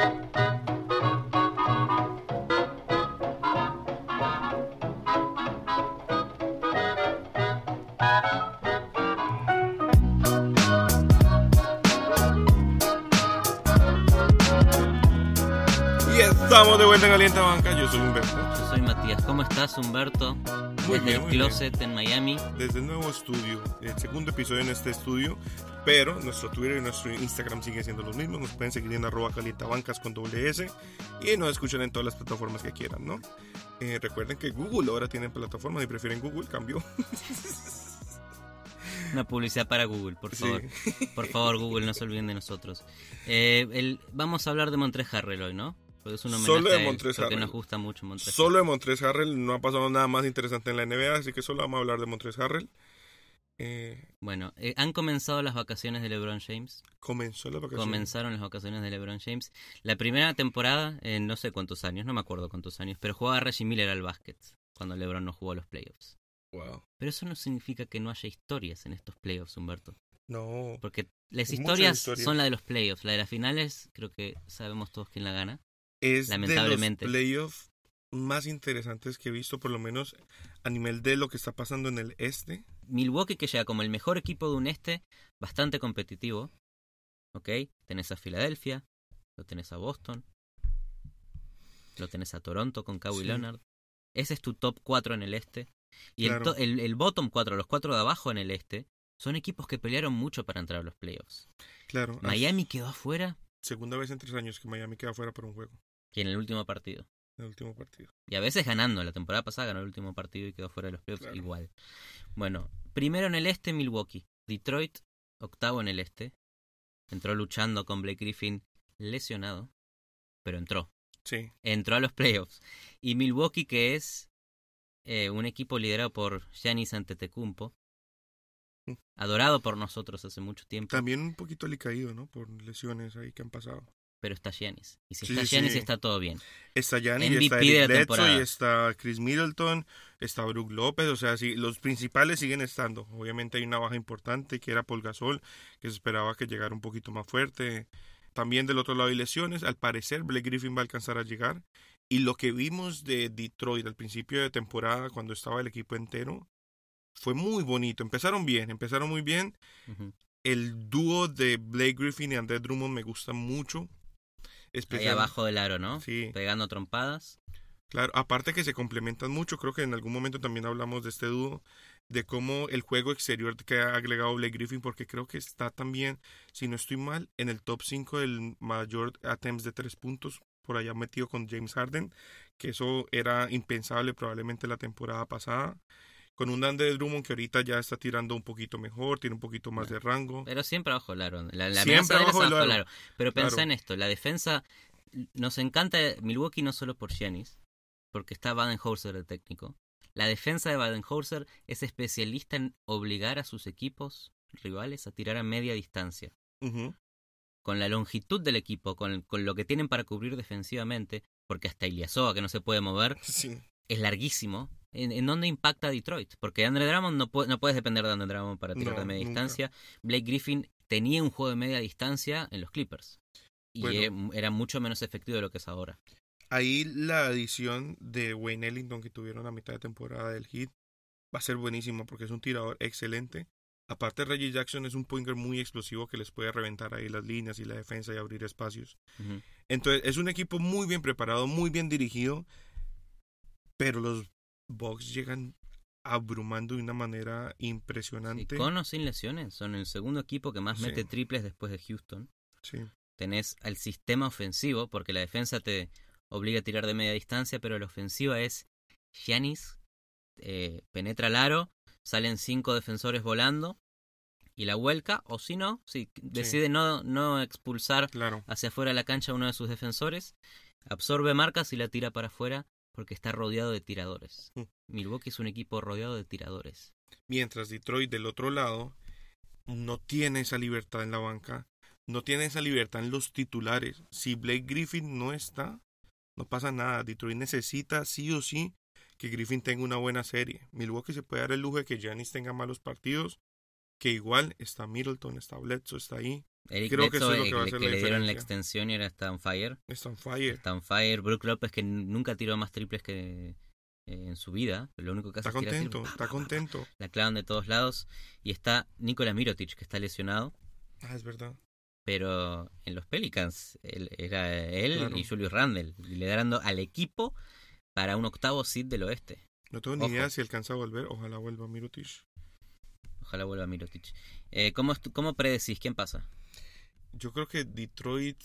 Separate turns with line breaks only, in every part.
Y estamos de vuelta en Alienta Banca. Yo soy Humberto.
Yo soy Matías. ¿Cómo estás, Humberto?
Muy
Desde
bien,
el
muy
closet en Miami.
Desde el nuevo estudio, el segundo episodio en este estudio. Pero nuestro Twitter y nuestro Instagram siguen siendo los mismos. Nos pueden seguir en arroba calientabancas con doble S. Y nos escuchan en todas las plataformas que quieran, ¿no? Eh, recuerden que Google ahora tiene plataformas y prefieren Google, cambió.
Una publicidad para Google, por
Sí.
favor. Por favor, Google, no se olviden de nosotros. Eh, el- vamos a hablar de Montrez Harrell hoy, ¿no? Porque es un
Solo de
él,
Montrezl
porque
Harrell.
nos gusta mucho
Solo de Montrez Harrell no ha pasado nada más interesante en la NBA, así que solo vamos a hablar de Montrez Harrell. Eh,
Bueno, eh, han comenzado las vacaciones de LeBron James.
comenzó la vacación.
Comenzaron las vacaciones de LeBron James. La primera temporada, en no sé cuántos años, no me acuerdo cuántos años, pero jugaba Reggie Miller al básquet cuando LeBron no jugó a los playoffs.
Wow.
Pero eso no significa que no haya historias en estos playoffs, Humberto.
No.
Porque las historias. son la de los playoffs. La de las finales, creo que sabemos todos quién la gana.
Es
Lamentablemente.
de los playoffs más interesantes que he visto, por lo menos a nivel de lo que está pasando en el este.
Milwaukee que llega como el mejor equipo de un este, bastante competitivo. ¿Ok? Tenés a Filadelfia, lo tenés a Boston, lo tenés a Toronto con Kawhi
Sí.
Leonard. Ese es tu top 4 en el este. Y el,
Claro.
el, el bottom 4, los 4 de abajo en el este, son equipos que pelearon mucho para entrar a los playoffs.
Claro.
Miami quedó afuera
Segunda vez en tres años que Miami queda fuera por un juego
que en el último partido.
en el último partido.
Y a veces ganando. La temporada pasada ganó el último partido y quedó fuera de los playoffs
Claro.
igual. Bueno, primero en el este, Milwaukee. Detroit, octavo en el este. Entró luchando con Blake Griffin lesionado, pero entró.
Sí.
Entró a los playoffs. Y Milwaukee, que es eh, un equipo liderado por Giannis Antetokounmpo,
Mm.
adorado por nosotros hace mucho tiempo,
También un poquito alicaído, ¿no? Por lesiones ahí que han pasado.
Pero está Giannis. Y si
Sí,
está Giannis,
sí.
está todo bien.
Está Gianni,
MVP
está
de
Eric
la temporada.
y está Chris Middleton, está Brook López, o sea, sí, los principales siguen estando. Obviamente hay una baja importante que era Paul Gasol, que se esperaba que llegara un poquito más fuerte. También del otro lado hay lesiones, al parecer Blake Griffin va a alcanzar a llegar. Y lo que vimos de Detroit al principio de temporada, cuando estaba el equipo entero, fue muy bonito. Empezaron bien, empezaron muy bien. El dúo de Blake Griffin y André Drummond me gusta mucho.
Ahí abajo del aro, ¿no?
Sí.
Pegando trompadas.
Claro, aparte que se complementan mucho, creo que en algún momento también hablamos de este dúo, de cómo el juego exterior que ha agregado Blake Griffin, porque creo que está también, si no estoy mal, en el top 5 del mayor attempts de tres puntos, por allá metido con James Harden, que eso era impensable probablemente la temporada pasada. Con un Andre Drummond que ahorita ya está tirando un poquito mejor, tiene un poquito más de rango.
Pero siempre abajo aro. La, la
Siempre abajo aro.
aro. Pero pensá
Claro.
en esto, la defensa nos encanta Milwaukee no solo por Giannis, porque está Baden-Holzer el técnico. La defensa de Baden-Holzer es especialista en obligar a sus equipos rivales a tirar a media distancia. Con la longitud del equipo, con, con lo que tienen para cubrir defensivamente, porque hasta Iliasoa, que no se puede mover,
Sí,
es larguísimo. ¿En, en dónde impacta a Detroit? Porque Andre Drummond no, puede- no puedes depender de Andre Drummond para tirar
No,
de media
nunca.
distancia. Blake Griffin tenía un juego de media distancia en los Clippers. Y
Bueno.
era mucho menos efectivo de lo que es ahora.
Ahí la adición de Wayne Ellington que tuvieron a mitad de temporada del Heat va a ser buenísimo porque es un tirador excelente. Aparte Reggie Jackson es un pointer muy explosivo que les puede reventar ahí las líneas y la defensa y abrir espacios. Entonces es un equipo muy bien preparado, muy bien dirigido, pero los Bucks llegan abrumando de una manera
Sí,
impresionante.
con o sin lesiones, son el segundo equipo que más
Sí.
mete triples después de Houston.
Sí,
Tenés al sistema ofensivo, porque la defensa te obliga a tirar de media distancia, pero la ofensiva es Giannis, eh, penetra el aro, salen cinco defensores volando y la vuelca, o si no, si decide no, no expulsar
claro.
hacia afuera de la cancha a uno de sus defensores, absorbe marcas y la tira para afuera porque está rodeado de tiradores.
Mm.
Milwaukee es un equipo rodeado de tiradores.
Mientras Detroit del otro lado no tiene esa libertad en la banca, no tiene esa libertad en los titulares. Si Blake Griffin no está, no pasa nada. Detroit necesita sí o sí que Griffin tenga una buena serie. Milwaukee se puede dar el lujo de que Giannis tenga malos partidos, que igual está Middleton, está Bledsoe, está ahí.
Eric
Creo que eso es lo que va a la
le dieron la extensión y ahora está on fire.
Está on fire.
Está on fire. Brook López, que nunca tiró más triples que eh, en su vida. Lo único que hace
Está
es tirar
contento, está contento.
La clavan de todos lados. Y está Nikola Mirotic, que está lesionado.
Ah, es verdad.
Pero en los Pelicans él- era él
Claro.
y Julius Randle, liderando al equipo para un octavo seed del oeste.
No tengo ni
Ojo.
idea si alcanza a volver. Ojalá vuelva Mirotic.
Ojalá vuelva Mirotic. Eh, ¿cómo, ¿Cómo predecís? ¿Quién pasa?
Yo creo que Detroit,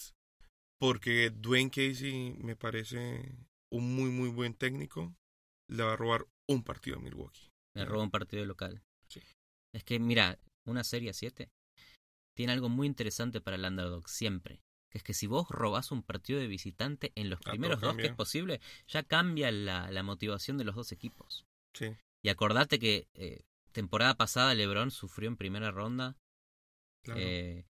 porque Dwayne Casey me parece un muy, muy buen técnico, le va a robar un partido a Milwaukee. Claro.
roba un partido local.
Sí.
Es que, mira, una serie a 7 tiene algo muy interesante para el underdog siempre. Que es que si vos robás un partido de visitante en los primeros dos, que es posible, ya cambia la, la motivación de los dos equipos.
Sí,
Y acordate que eh, temporada pasada LeBron sufrió en primera ronda.
claro.
eh,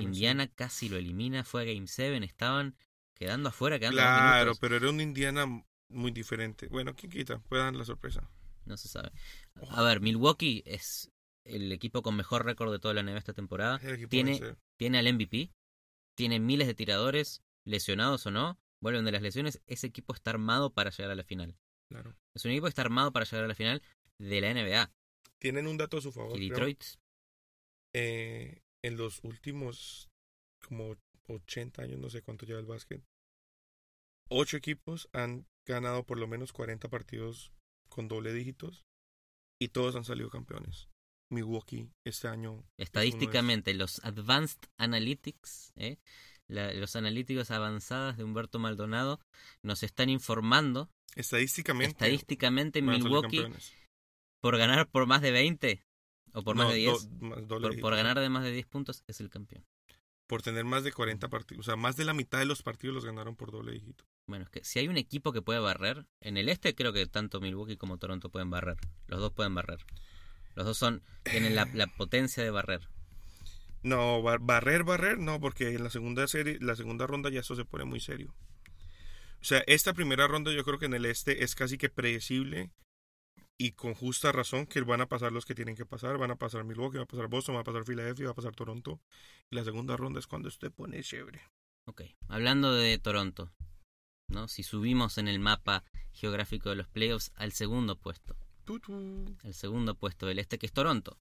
Indiana, sí.
Casi lo elimina, fue a Game 7, estaban quedando afuera, quedando
claro, pero era un Indiana muy diferente. Bueno, ¿quién quita? Puede dar la sorpresa.
No se sabe. A ver, Milwaukee es el equipo con mejor récord de toda la NBA esta temporada. Tiene, tiene al MVP, tiene miles de tiradores, lesionados o no, vuelven de las lesiones. Ese equipo está armado para llegar a la final.
Claro.
Es un equipo que está armado para llegar a la final de la NBA.
Tienen un dato a su favor.
Y
creo.
Detroit,
Eh, en los últimos como 80 años, no sé cuánto lleva el básquet, ocho equipos han ganado por lo menos 40 partidos con doble dígitos y todos han salido campeones. Milwaukee este año
estadísticamente, los Advanced Analytics, ¿eh? La- los analíticos avanzadas de Humberto Maldonado, nos están informando
estadísticamente
estadísticamente Milwaukee. Por ganar por más de 20 o por
No,
más de
do-
10.
más doble
por, ganar de más de 10 puntos es el campeón.
por tener más de 40 partidos, o sea, más de la mitad de los partidos los ganaron por doble dígito.
Bueno, es que si hay un equipo que puede barrer, en el este creo que tanto Milwaukee como Toronto pueden barrer. Los dos pueden barrer. Los dos son tienen la, la potencia de barrer.
No, bar- barrer, barrer, no, porque en la segunda serie, la segunda ronda ya eso se pone muy serio. O sea, esta primera ronda yo creo que en el este es casi que predecible y con justa razón que van a pasar los que tienen que pasar. Van a pasar Milwaukee, va a pasar Boston, va a pasar Filadelfia, va a pasar Toronto. Y la segunda ronda es cuando usted pone chévere.
Ok, hablando de Toronto, ¿no? Si subimos en el mapa geográfico de los playoffs al segundo puesto, el segundo puesto del este que es Toronto,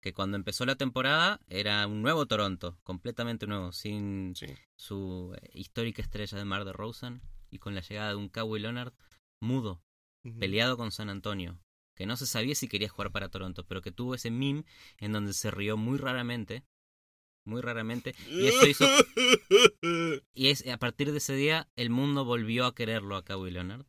que cuando empezó la temporada era un nuevo Toronto, completamente nuevo, sin
Sí,
su eh, histórica estrella de Mar de Rosen y con la llegada de un Kawhi Leonard mudo, peleado con San Antonio, que no se sabía si quería jugar para Toronto, pero que tuvo ese meme en donde se rió muy raramente, muy raramente, y eso hizo y es a partir de ese día el mundo volvió a quererlo a Kawhi Leonard.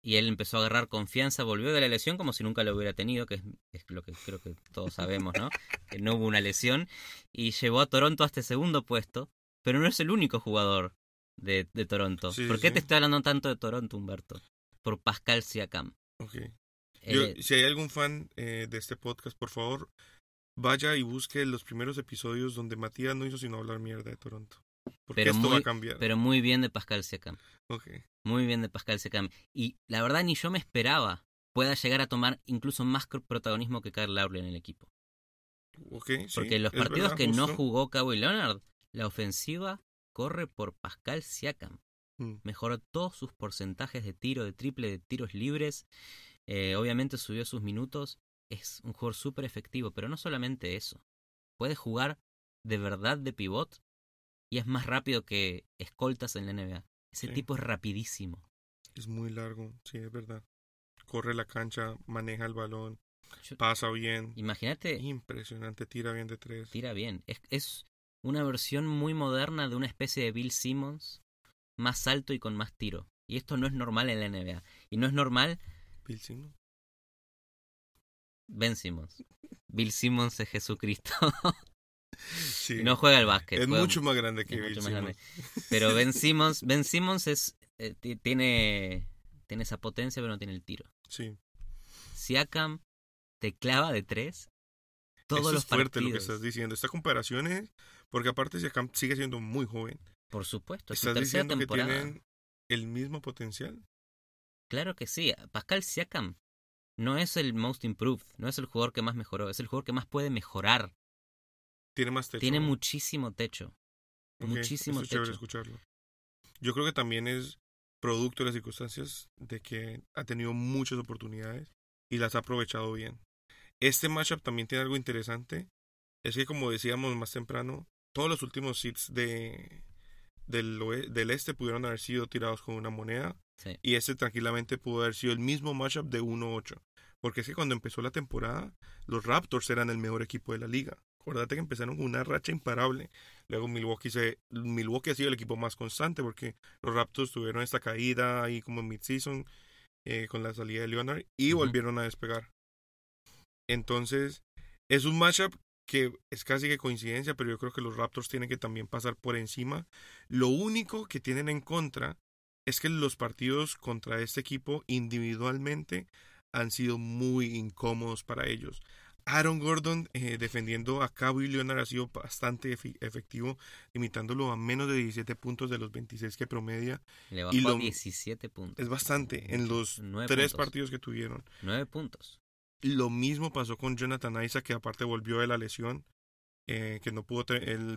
Y él empezó a agarrar confianza, volvió de la lesión como si nunca lo hubiera tenido, que es, es lo que creo que todos sabemos, ¿no? Que no hubo una lesión. Y llevó a Toronto a este segundo puesto, pero no es el único jugador de, de Toronto.
Sí,
¿Por qué
sí.
te estoy hablando tanto de Toronto, Humberto? Por Pascal Siakam.
Ok. Yo-
Eh,
si hay algún fan eh, de este podcast, por favor, vaya y busque los primeros episodios donde Matías no hizo sino hablar mierda de Toronto. Porque
Pero
esto va
muy-
a cambiar.
pero muy bien de Pascal Siakam.
Ok.
Muy bien de Pascal Siakam. Y la verdad ni yo me esperaba pueda llegar a tomar incluso más protagonismo que Kyle Lowry en el equipo.
Ok, sí,
Porque los
es
partidos
verdad,
que no jugó Kawhi Leonard, la ofensiva corre por Pascal Siakam.
Mm.
Mejoró todos sus porcentajes de tiro, de triple, de tiros libres. Eh, obviamente subió sus minutos. Es un jugador súper efectivo, pero no solamente eso. Puede jugar de verdad de pivot y es más rápido que escoltas en la NBA. Ese
Sí.
tipo es rapidísimo.
Es muy largo, sí, es verdad. Corre la cancha, maneja el balón,
Yo-
pasa bien.
Imagínate,
Impresionante, tira bien de tres.
tira bien. Es, es una versión muy moderna de una especie de Bill Simmons, más alto y con más tiro. Y esto no es normal en la NBA. Y no es normal
Bill Simmons.
Ben Simmons. Bill Simmons es Jesucristo.
Sí.
no juega al básquet.
es
juega-
mucho más grande que
es
Bill Simmons.
grande. Pero Ben Simmons, Ben Simmons es, eh, ti- tiene, tiene esa potencia, pero no tiene el tiro.
Sí.
Siakam te clava de tres todos
Eso
los
es fuerte
partidos.
lo que estás diciendo. Esta comparación es porque aparte Siakam sigue siendo muy joven.
Por supuesto, es su
¿Estás
tercera
diciendo que tienen el mismo potencial?
Claro que sí. Pascal Siakam no es el most improved, no es el jugador que más mejoró, es el jugador que más puede mejorar.
Tiene más techo.
Tiene muchísimo techo. Muchísimo
es chévere
techo.
escucharlo. Yo creo que también es producto de las circunstancias de que ha tenido muchas oportunidades y las ha aprovechado bien. Este matchup también tiene algo interesante. Es que como decíamos más temprano, todos los últimos seeds de, del, del este pudieron haber sido tirados con una moneda
Sí.
y este tranquilamente pudo haber sido el mismo matchup de 1-8. Porque es que cuando empezó la temporada, los Raptors eran el mejor equipo de la liga. Acuérdate que empezaron con una racha imparable. Luego Milwaukee, se, Milwaukee ha sido el equipo más constante porque los Raptors tuvieron esta caída ahí como en mid-season eh, con la salida de Leonard y volvieron a despegar. Entonces, es un matchup que es casi que coincidencia, pero yo creo que los Raptors tienen que también pasar por encima. Lo único que tienen en contra es que los partidos contra este equipo individualmente han sido muy incómodos para ellos. Aaron Gordon eh, defendiendo a Kawhi Leonard ha sido bastante efectivo, limitándolo a menos de 17 puntos de los 26 que promedia.
Le bajó
Y
a
lo-
17 puntos.
Es bastante en los tres partidos que tuvieron.
9 puntos.
Lo mismo pasó con Jonathan Isaac, que aparte volvió de la lesión, eh, que no pudo,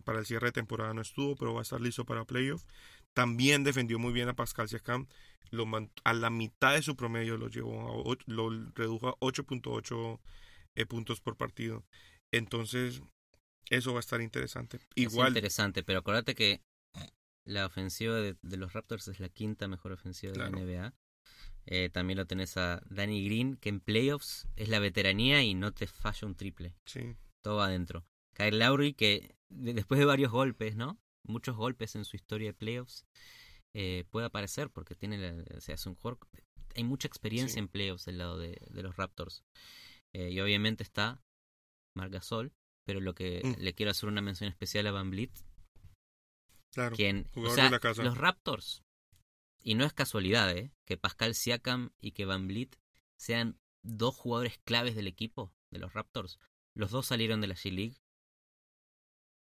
para el cierre de temporada no estuvo, pero va a estar listo para playoff. También defendió muy bien a Pascal Siakam, lo a la mitad de su promedio lo llevó, a lo redujo a 8.8 eh, puntos por partido. Entonces, eso va a estar interesante.
Es
Igual,
interesante, pero acuérdate que la ofensiva de, de los Raptors es la quinta mejor ofensiva de
Claro.
la NBA. Eh, también lo tenés a Danny Green, que en playoffs es la veteranía y no te falla un triple.
sí,
Todo va adentro. Kyle Lowry, que de- después de varios golpes, ¿no? Muchos golpes en su historia de playoffs, eh, puede aparecer porque tiene la- o sea, es un jugador. Hay mucha experiencia
Sí.
en playoffs del lado de, de los Raptors. Eh, y obviamente está Marc Gasol, pero lo que
Mm.
le quiero hacer una mención especial a Van Vliet,
claro.
quien, o
jugador
sea,
de la casa.
los Raptors, y no es casualidad, ¿eh? que Pascal Siakam y que Van Vliet sean dos jugadores claves del equipo de los Raptors. Los dos salieron de la G-League.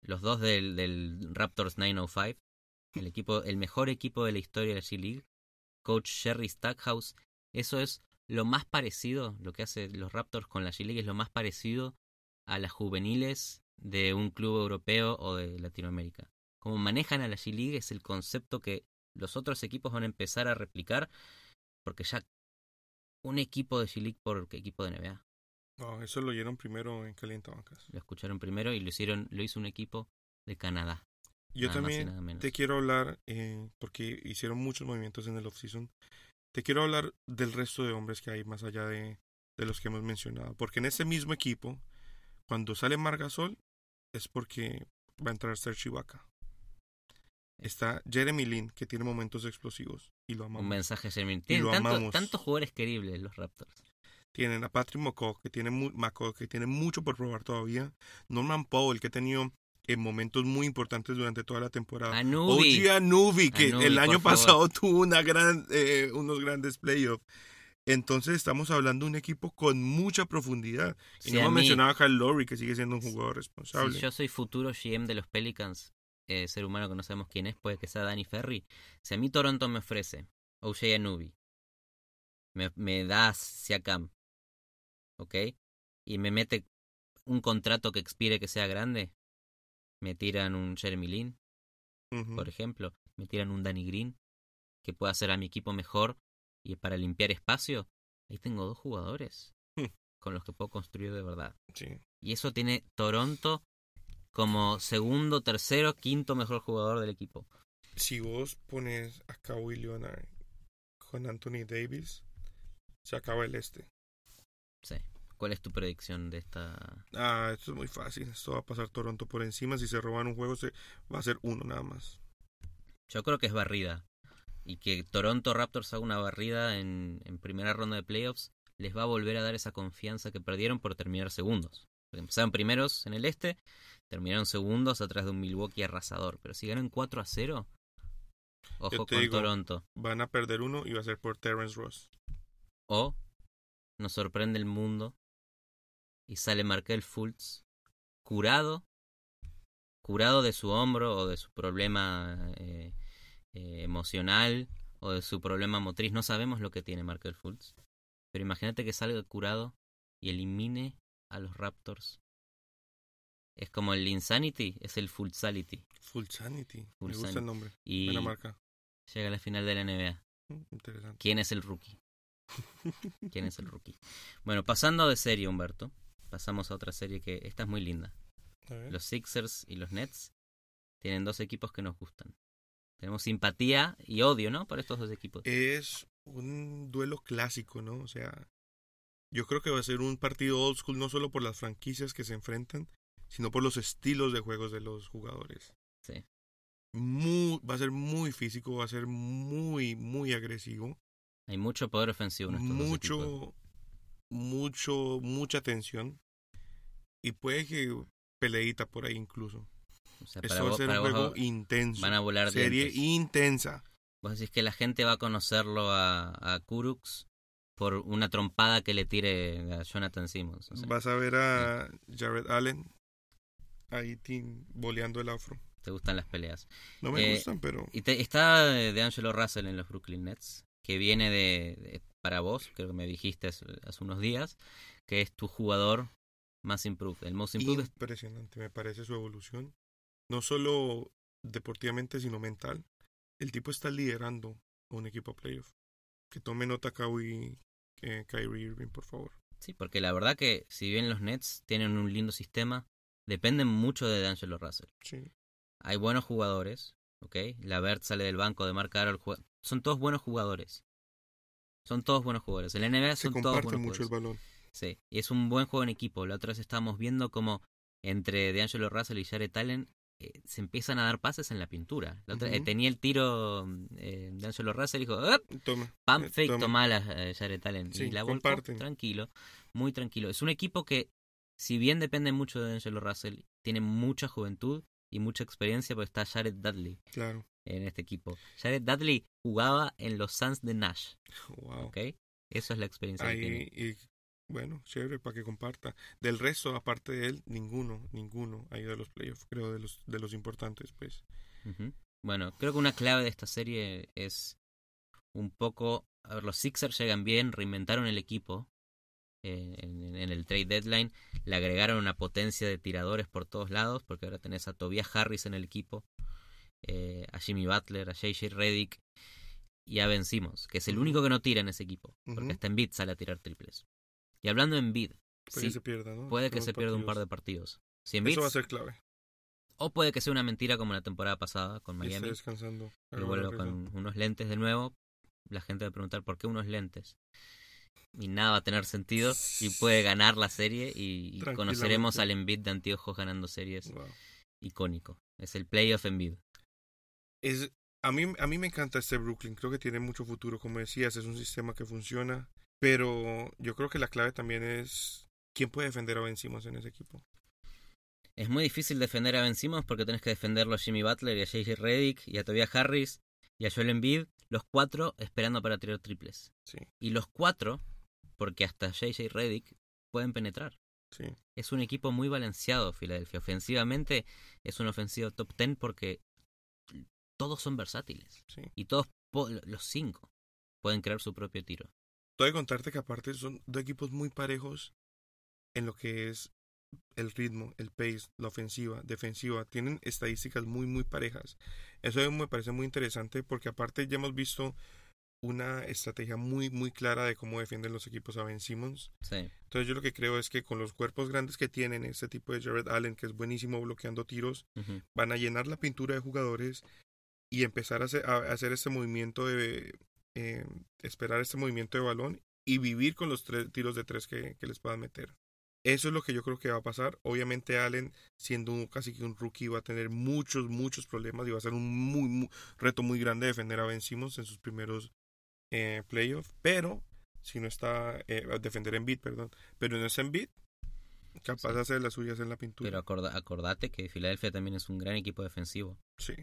Los dos del, Raptors 905. El equipo, el mejor equipo de la historia de la G-League. Coach Sherry Stackhouse. Eso es lo más parecido, lo que hace los Raptors con la G-League es lo más parecido a las juveniles de un club europeo o de Latinoamérica. Como manejan a la G-League es el concepto que los otros equipos van a empezar a replicar porque ya un equipo de G-League por equipo de NBA.
No, eso lo oyeron primero en Calientabancas.
Lo escucharon primero y lo hicieron, lo hizo un equipo de Canadá.
Yo
nada
también te quiero hablar, eh, porque hicieron muchos movimientos en el offseason, te quiero hablar del resto de hombres que hay más allá de, de los que hemos mencionado. Porque en ese mismo equipo, cuando sale Margasol, es porque va a entrar Serge Ibaka. Está Jeremy Lin, que tiene momentos explosivos, y lo amamos.
Un mensaje Jeremy. Tienen
lo
tanto-
amamos.
tantos jugadores queribles los Raptors.
Tienen a Patrick McCaw, que tiene, McCaw, que tiene mucho por probar todavía. Norman Powell, que ha tenido eh, momentos muy importantes durante toda la temporada.
Anubi.
OG Anubi, que
Anubi,
el año
favor.
pasado tuvo una gran, eh, unos grandes playoffs. Entonces estamos hablando de un equipo con mucha profundidad. Y
Si
no hemos mencionado a Kyle Lowry, que sigue siendo un jugador
Si
responsable.
yo soy futuro GM de los Pelicans, eh, ser humano que no sabemos quién es, puede que sea Danny Ferry. Si a mí Toronto me ofrece OJ Anubi, me, me da Siakam, ¿ok? Y me mete un contrato que expire que sea grande, me tiran un Jeremy Lin, por ejemplo, me tiran un Danny Green, que pueda hacer a mi equipo mejor y para limpiar espacio, ahí tengo dos jugadores
Hmm.
con los que puedo construir de verdad.
Sí.
Y eso tiene Toronto como segundo, tercero, quinto mejor jugador del equipo.
Si vos pones a Kawhi Leonard con Anthony Davis, se acaba el este.
Sí. ¿Cuál es tu predicción de esta?
Ah, esto es muy fácil. Esto va a pasar Toronto por encima. Si se roban un juego, se va a ser uno nada más.
Yo creo que es barrida. Y que Toronto Raptors haga una barrida en, en primera ronda de playoffs les va a volver a dar esa confianza que perdieron por terminar segundos. Porque empezaron primeros en el este, terminaron segundos atrás de un Milwaukee arrasador. Pero si ganan 4 a 0, ojo
Yo te
con
digo-
Toronto.
Van a perder uno y va a ser por Terrence Ross.
O nos sorprende el mundo y sale Markel Fultz curado, curado de su hombro o de su problema eh, eh, emocional o de su problema motriz. No sabemos lo que tiene Markel Fultz. Pero imagínate que salga curado y elimine a los Raptors. Es como el Insanity, es el Full Sality.
Full Me gusta
Sanity.
el nombre.
Y
Buena marca.
llega a la final de la NBA.
Mm, Interesante.
¿Quién es el rookie? ¿Quién es el rookie? Bueno, pasando de serie, Humberto, pasamos a otra serie que esta es muy linda. Los Sixers y los Nets tienen dos equipos que nos gustan. Tenemos simpatía y odio, ¿no? Por estos dos equipos.
Es un duelo clásico, ¿no? O sea, yo creo que va a ser un partido old school no solo por las franquicias que se enfrentan, sino por los estilos de juegos de los jugadores.
Sí.
Muy, va a ser muy físico, va a ser muy, muy agresivo.
Hay mucho poder ofensivo en estos dos
mucho, mucho, mucha tensión. Y puede que peleita por ahí incluso.
O sea, para
Eso va a ser un
vos
juego intenso.
van a volar
Serie
dientes.
intensa.
Vos decís que la gente va a conocerlo a, a Kurux por una trompada que le tire a Jonathan Simmons. o sea,
Vas a ver a Jared Allen ahí tin- boleando el afro.
te gustan las peleas.
No me
Eh,
gustan, pero
Y te- está de Angelo Russell en los Brooklyn Nets, que viene de, de- para vos, creo que me dijiste hace, hace unos días, que es tu jugador más improved. El most improved es-
impresionante me parece su evolución. No solo deportivamente, sino mental. El tipo está liderando a un equipo a playoff. Que tome nota Kawhi, eh, Kyrie Irving, por favor.
Sí, porque la verdad que si bien los Nets tienen un lindo sistema, dependen mucho de D'Angelo Russell.
Sí.
Hay buenos jugadores, ¿ok? Lavert sale del banco de Mark Carroll. Son todos buenos jugadores. Son todos buenos jugadores. En la NBA
Se
son todos buenos
mucho el balón.
Sí, y es un buen juego en equipo. La otra vez estábamos viendo como entre D'Angelo Russell y Jared Allen eh, se empiezan a dar pases en la pintura. La otra, eh,
Ujú.
tenía el tiro eh, D'Angelo Russell y dijo,
Toma.
pump
eh,
fake,
toma.
toma la eh, Jared Allen.
Sí,
y la volcó tranquilo, muy tranquilo. Es un equipo que, si bien depende mucho de D'Angelo Russell, tiene mucha juventud y mucha experiencia porque está Jared Dudley
Claro.
en este equipo. Jared Dudley jugaba en los Suns de Nash,
Wow.
¿ok? Eso es la experiencia que tiene.
Ahí, y, bueno, chévere para que comparta. Del resto, aparte de él, ninguno, ninguno ha ido a los playoffs, creo, de los, de los importantes, pues.
Bueno, creo que una clave de esta serie es un poco... A ver, los Sixers llegan bien, reinventaron el equipo en, en el trade deadline, le agregaron una potencia de tiradores por todos lados, porque ahora tenés a Tobias Harris en el equipo, eh, a Jimmy Butler, a JJ Redick y a Ben Simmons, que es el único que no tira en ese equipo, porque hasta Embiid sale a tirar triples. Y hablando de Embiid,
Puede
sí,
que se pierda, ¿no?
puede que se pierda un par de
partidos.
Si Embiid,
Eso va a ser clave.
o puede que sea una mentira como la temporada pasada con Miami.
descansando.
vuelvo con unos lentes de nuevo, la gente va a preguntar por qué unos lentes. Y nada va a tener sentido y puede ganar la serie y, y conoceremos al Embiid de anteojos ganando series
Wow.
icónico. Es el playoff Embiid.
Es, a, mí, a mí me encanta este Brooklyn. Creo que tiene mucho futuro. Como decías, es un sistema que funciona. Pero yo creo que la clave también es quién puede defender a Ben Simmons en ese equipo.
Es muy difícil defender a Ben Simmons porque tenés que defenderlo a Jimmy Butler y a JJ Redick y a Tobias Harris y a Joel Embiid, los cuatro esperando para tirar triples.
Sí,
Y los cuatro, porque hasta JJ Redick pueden penetrar.
sí.
Es un equipo muy balanceado, Filadelfia. Ofensivamente es un ofensivo top 10 porque todos son versátiles.
sí.
Y todos, los cinco, pueden crear su propio tiro.
Tengo que contarte que aparte son dos equipos muy parejos en lo que es el ritmo, el pace, la ofensiva, defensiva. Tienen estadísticas muy, muy parejas. Eso me parece muy interesante porque aparte ya hemos visto una estrategia muy, muy clara de cómo defienden los equipos a Ben Simmons.
Sí.
Entonces yo lo que creo es que con los cuerpos grandes que tienen este tipo de Jared Allen, que es buenísimo bloqueando tiros, van a llenar la pintura de jugadores y empezar a hacer, a hacer este movimiento de eh, esperar este movimiento de balón y vivir con los tres tiros de tres que, que les puedan meter. Eso es lo que yo creo que va a pasar. Obviamente Allen, siendo un- casi que un rookie, va a tener muchos, muchos problemas y va a ser un muy, muy- reto muy grande defender a Ben Simmons en sus primeros eh, playoffs. Pero, si no está, eh, defender en beat, perdón, pero no está en beat, capaz
Sí.
de hacer las suyas en la pintura.
Pero acorda- acordate que Filadelfia también es un gran equipo defensivo.
Sí,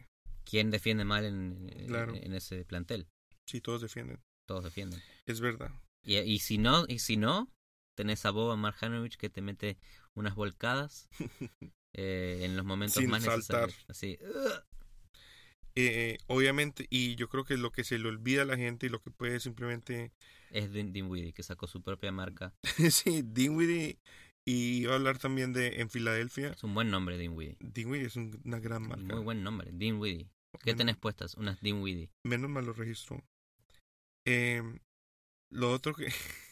¿Quién defiende mal en, en-
Claro.
en ese plantel?
sí, todos defienden.
Todos defienden.
Es verdad.
Y, y si no, y si no, tenés a Boba Marjanovic que te mete unas volcadas eh, en los momentos
Sin
más
saltar.
necesarios. Así. ugh.
Eh, obviamente, y yo creo que lo que se le olvida a la gente y lo que puede simplemente...
Es Dinwiddie, que sacó su propia marca.
sí, Dinwiddie, y iba a hablar también de en Filadelfia.
Es un buen nombre, Dinwiddie.
Dinwiddie es una gran marca.
Muy buen nombre, Dinwiddie. ¿Qué tenés puestas? Unas Dinwiddie.
Menos mal lo registró. Eh, lo otro que...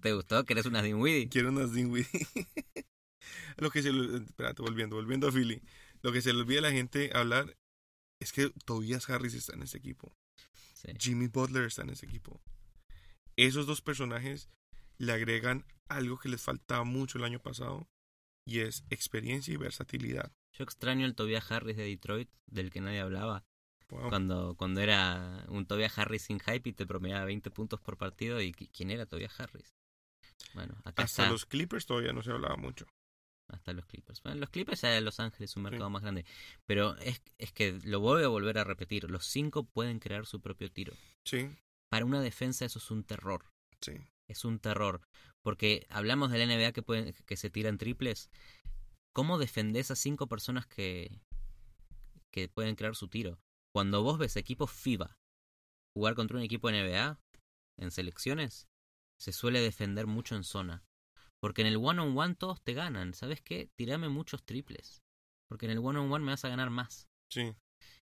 ¿Te gustó? ¿Querés unas Dinwiddie?
Quiero unas Dinwiddie. lo que se le... Espérate, volviendo, volviendo a Philly. Lo que se le olvida a la gente hablar es que Tobias Harris está en ese equipo. Jimmy Butler está en ese equipo. Esos dos personajes le agregan algo que les faltaba mucho el año pasado y es experiencia y versatilidad.
Yo extraño el Tobias Harris de Detroit, del que nadie hablaba. Cuando, cuando era un Tobias Harris sin hype y te promediaba 20 puntos por partido. ¿Y quién era Tobias Harris?
Bueno, acá Hasta los Clippers todavía no se hablaba mucho.
Hasta los Clippers. Bueno, los Clippers ya de Los Ángeles es un mercado más grande. Pero es, es que lo voy a volver a repetir. Los cinco pueden crear su propio tiro.
Sí.
Para una defensa eso es un terror.
Sí.
Es un terror. Porque hablamos del NBA que, pueden, que se tiran triples. ¿Cómo defendés a cinco personas que, que pueden crear su tiro? Cuando vos ves equipos FIBA jugar contra un equipo NBA en selecciones, se suele defender mucho en zona. Porque en el one-on-one todos te ganan. ¿Sabes qué? Tirame muchos triples. Porque en el one-on-one me vas a ganar más.
Sí.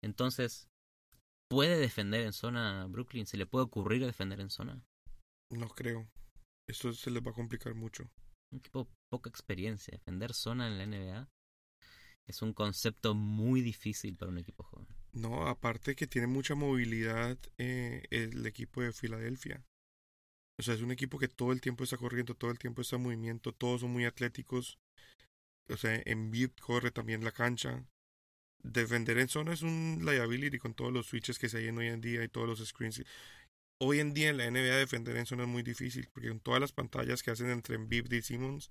Entonces, ¿puede defender en zona Brooklyn? ¿Se le puede ocurrir defender en zona?
No creo. Esto se les va a complicar mucho.
Un equipo poca experiencia. Defender zona en la NBA es un concepto muy difícil para un equipo joven.
No, aparte que tiene mucha movilidad eh, el equipo de Filadelfia. O sea, es un equipo que todo el tiempo está corriendo, todo el tiempo está en movimiento, todos son muy atléticos. O sea, en beat corre también la cancha. Defender en zona es un liability con todos los switches que se hay hoy en día y todos los screens. Hoy en día en la NBA defender en zona es muy difícil porque con todas las pantallas que hacen entre Embiid y Simmons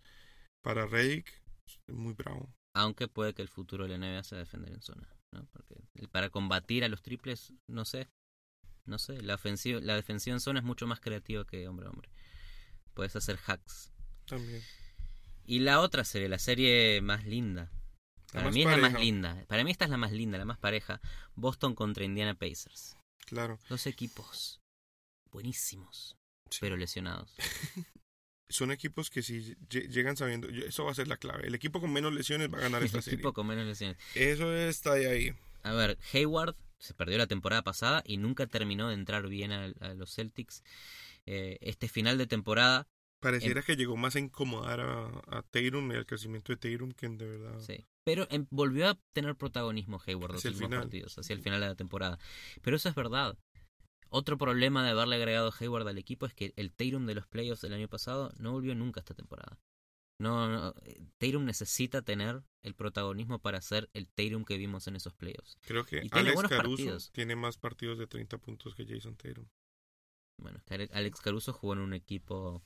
para Redick es muy bravo.
Aunque puede que el futuro de la NBA sea defender en zona, ¿no? Porque para combatir a los triples, no sé, no sé, la, ofensiva, la defensiva en zona es mucho más creativa que hombre a hombre. Puedes hacer hacks.
También.
Y la otra serie, la serie más linda. Para mí es la más linda. Para mí esta es la más linda, la más pareja. Boston contra Indiana Pacers.
Claro.
Dos equipos buenísimos, pero lesionados.
Son equipos que si llegan sabiendo, eso va a ser la clave. El equipo con menos lesiones va a ganar esta serie.
El equipo con menos lesiones.
Eso está ahí.
A ver, Hayward se perdió la temporada pasada y nunca terminó de entrar bien a, los Celtics. Eh, este final de temporada.
Pareciera em que llegó más a incomodar a, a Tatum y al crecimiento de Tatum que de verdad.
Sí. Pero em, volvió a tener protagonismo Hayward los últimos partidos, hacia el final de la temporada. Pero eso es verdad. Otro problema de haberle agregado Hayward al equipo es que el Tatum de los playoffs del año pasado no volvió nunca esta temporada. No, no, eh, Tatum necesita tener el protagonismo para ser el Tatum que vimos en esos playoffs.
Creo que Alex Caruso tiene más partidos de 30 puntos que Jason Tatum.
Bueno, Alex Caruso jugó en un equipo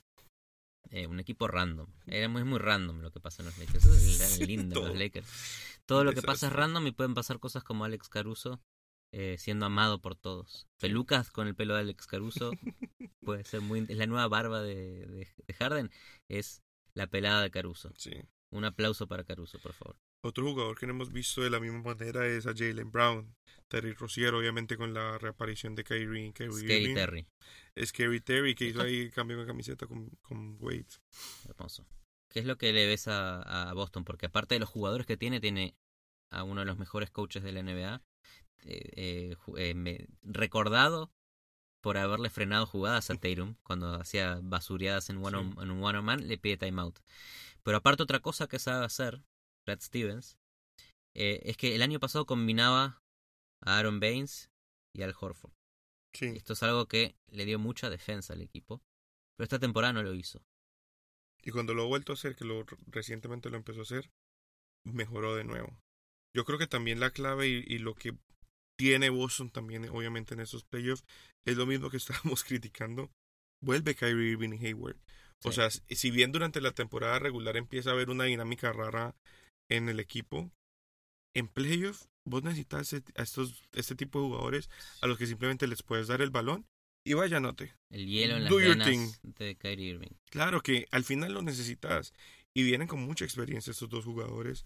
eh, un equipo random. Era muy, muy random lo que pasa en los Lakers. Eso es lindo los Lakers. Todo lo que pasa es random y pueden pasar cosas como Alex Caruso eh, siendo amado por todos. Pelucas con el pelo de Alex Caruso puede ser muy... Es la nueva barba de, de, de Harden. Es la pelada de Caruso.
Sí.
Un aplauso para Caruso, por favor.
Otro jugador que no hemos visto de la misma manera es a Jalen Brown. Terry Rozier, obviamente con la reaparición de Kyrie.
Kyrie
Terry. Es Kerry Terry que hizo ahí cambio de camiseta con, con Wade.
Hermoso. ¿Qué es lo que le ves a, a, Boston? Porque aparte de los jugadores que tiene, tiene a uno de los mejores coaches de la NBA. Eh, eh, eh recordado por haberle frenado jugadas a Tatum cuando hacía basureadas en, one en un one on man, le pide timeout. Pero aparte otra cosa que sabe hacer Brad Stevens eh, es que el año pasado combinaba a Aaron Baines y al Horford. Esto es algo que le dio mucha defensa al equipo, pero esta temporada no lo hizo.
Y cuando lo ha vuelto a hacer, que lo recientemente lo empezó a hacer, mejoró de nuevo. Yo creo que también la clave y, y lo que tiene Boston también, obviamente, en esos playoffs. Es lo mismo que estábamos criticando. Vuelve Kyrie Irving y Hayward. O sea, si bien durante la temporada regular empieza a haber una dinámica rara en el equipo, en playoffs vos necesitas a estos, este tipo de jugadores a los que simplemente les puedes dar el balón y vaya note.
El hielo en las venas de Kyrie Irving.
Claro que al final lo necesitas y vienen con mucha experiencia estos dos jugadores.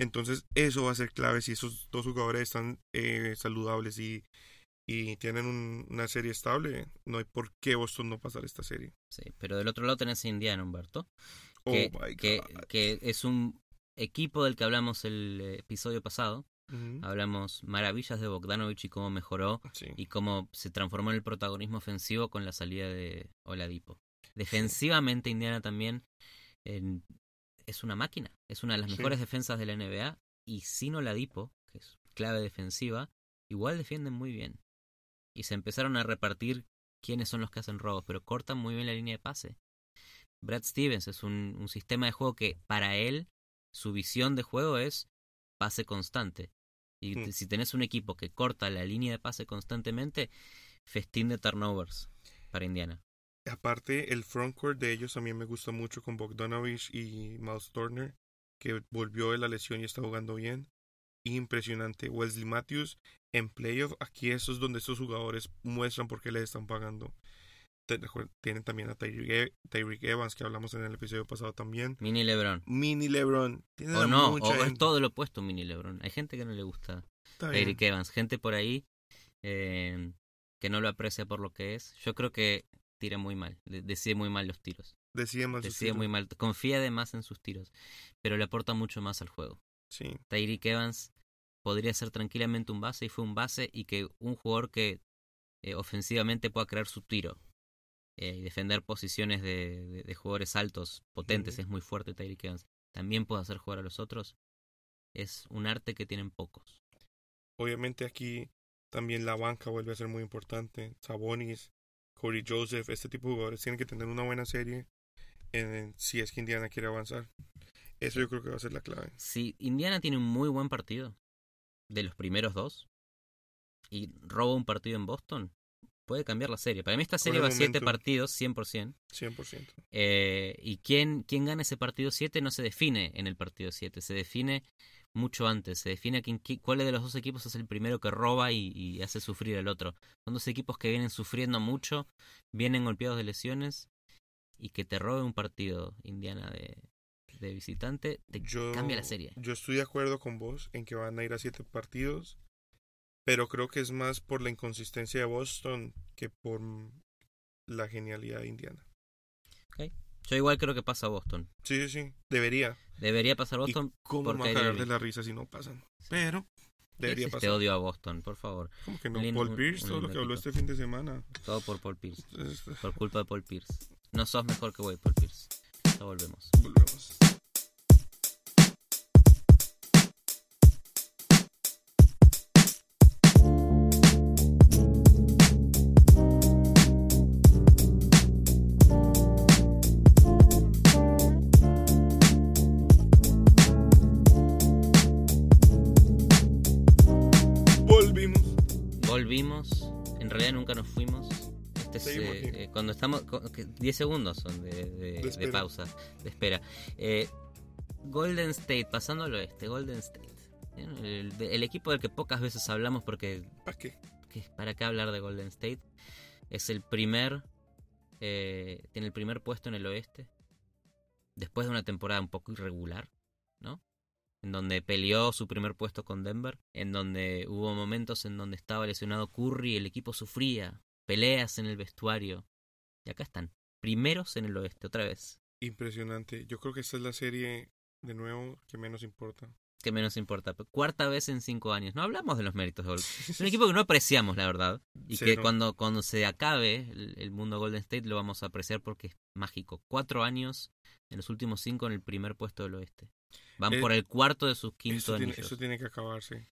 Entonces, eso va a ser clave si esos dos jugadores están eh, saludables y, y tienen un- una serie estable. No hay por qué Boston no pasar esta serie.
Sí, pero del otro lado tenés a Indiana, Humberto.
Oh
Que,
my
que,
God.
que es un equipo del que hablamos el episodio pasado. Hablamos maravillas de Bogdanovich y cómo mejoró
Sí.
y cómo se transformó en el protagonismo ofensivo con la salida de Oladipo. Defensivamente, Indiana también en- es una máquina. Es una de las
Sí.
mejores defensas de la NBA. Y sin Oladipo, que es clave defensiva, igual defienden muy bien. Y se empezaron a repartir quiénes son los que hacen robos, pero cortan muy bien la línea de pase. Brad Stevens es un, un sistema de juego que para él, su visión de juego es pase constante. Y
Mm.
te- si tenés un equipo que corta la línea de pase constantemente, festín de turnovers para Indiana.
Aparte, el frontcourt de ellos también me gusta mucho con Bogdanovich y Miles Turner, que volvió de la lesión y está jugando bien. Impresionante. Wesley Matthews en playoff. Aquí eso es donde estos jugadores muestran por qué les están pagando. Tienen también a Tyreek Evans, que hablamos en el episodio pasado también.
Mini LeBron.
Mini LeBron. Tienen
O no,
mucha
o es todo lo opuesto Mini LeBron. Hay gente que no le gusta. Tyreek Evans, gente por ahí eh, que no lo aprecia por lo que es. Yo creo que tira muy mal, de- decide muy mal los tiros.
Decide más. sus
Decide
tiros.
muy mal, confía además en sus tiros, pero le aporta mucho más al juego.
Sí.
Tyreek Evans podría ser tranquilamente un base y fue un base y que un jugador que eh, ofensivamente pueda crear su tiro eh, y defender posiciones de, de- de jugadores altos, potentes, es muy fuerte Tyreek Evans, también puede hacer jugar a los otros, es un arte que tienen pocos.
Obviamente aquí también la banca vuelve a ser muy importante. Sabonis, Corey Joseph, este tipo de jugadores tienen que tener una buena serie en, si es que Indiana quiere avanzar. Eso yo creo que va a ser la clave.
Si Indiana tiene un muy buen partido, de los primeros dos, y roba un partido en Boston, puede cambiar la serie. Para mí esta serie va a siete
momentum.
partidos, 100%.
100%.
Eh, y quién, quién gana ese partido 7 no se define en el partido 7, se define mucho antes, se define quién, qui- cuál de los dos equipos es el primero que roba y, y hace sufrir al otro. Son dos equipos que vienen sufriendo mucho, vienen golpeados de lesiones y que te robe un partido Indiana de, de visitante, te
Yo,
cambia la serie.
yo estoy de acuerdo con vos en que van a ir a siete partidos, pero creo que es más por la inconsistencia de Boston que por la genialidad de Indiana.
Yo igual creo que pasa Boston.
Sí, sí, sí, debería.
Debería pasar Boston.
¿Y cómo
porque
a cagar de la risa si no pasan?
Sí.
Pero debería pasar.
odio a Boston, por favor.
Como que no,
lin-
Paul Pierce,
un
todo lo que habló este fin de semana.
Todo por Paul Pierce. Por culpa de Paul Pierce. No sos mejor que Wade Paul Pierce. Ya volvemos.
volvemos.
En realidad nunca nos fuimos. Este es, eh, eh, cuando estamos. co- que 10 segundos son de, de- de
espera.
pausa. De espera. Eh, Golden State, pasando al oeste. Golden State. El, el equipo del que pocas veces hablamos porque.
¿Para qué?
que- ¿Para qué hablar de Golden State? Es el primer. eh, tiene el primer puesto en el oeste. Después de una temporada un poco irregular, ¿no? En donde peleó su primer puesto con Denver. En donde hubo momentos en donde estaba lesionado Curry, el equipo sufría. Peleas en el vestuario. Y acá están. Primeros en el oeste, otra vez.
Impresionante. Yo creo que esta es la serie, de nuevo, que menos importa.
Que menos importa. Cuarta vez en cinco años. No hablamos de los méritos de Golden Es un equipo que no apreciamos, la verdad. Y que cuando, cuando se acabe el, el mundo Golden State lo vamos a apreciar porque es mágico. Cuatro años, en los últimos cinco en el primer puesto del oeste. Van
Eh,
por el cuarto de sus quinto
Eso
anillos
eso tiene que acabarse.